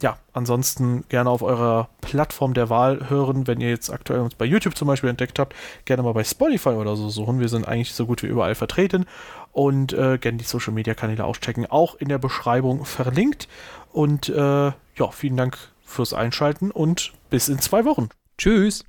ja, ansonsten gerne auf eurer Plattform der Wahl hören, wenn ihr jetzt aktuell uns bei YouTube zum Beispiel entdeckt habt, gerne mal bei Spotify oder so suchen. Wir sind eigentlich so gut wie überall vertreten und äh, gerne die Social Media Kanäle auschecken, auch in der Beschreibung verlinkt. Und äh, ja, vielen Dank fürs Einschalten und bis in zwei Wochen. Tschüss.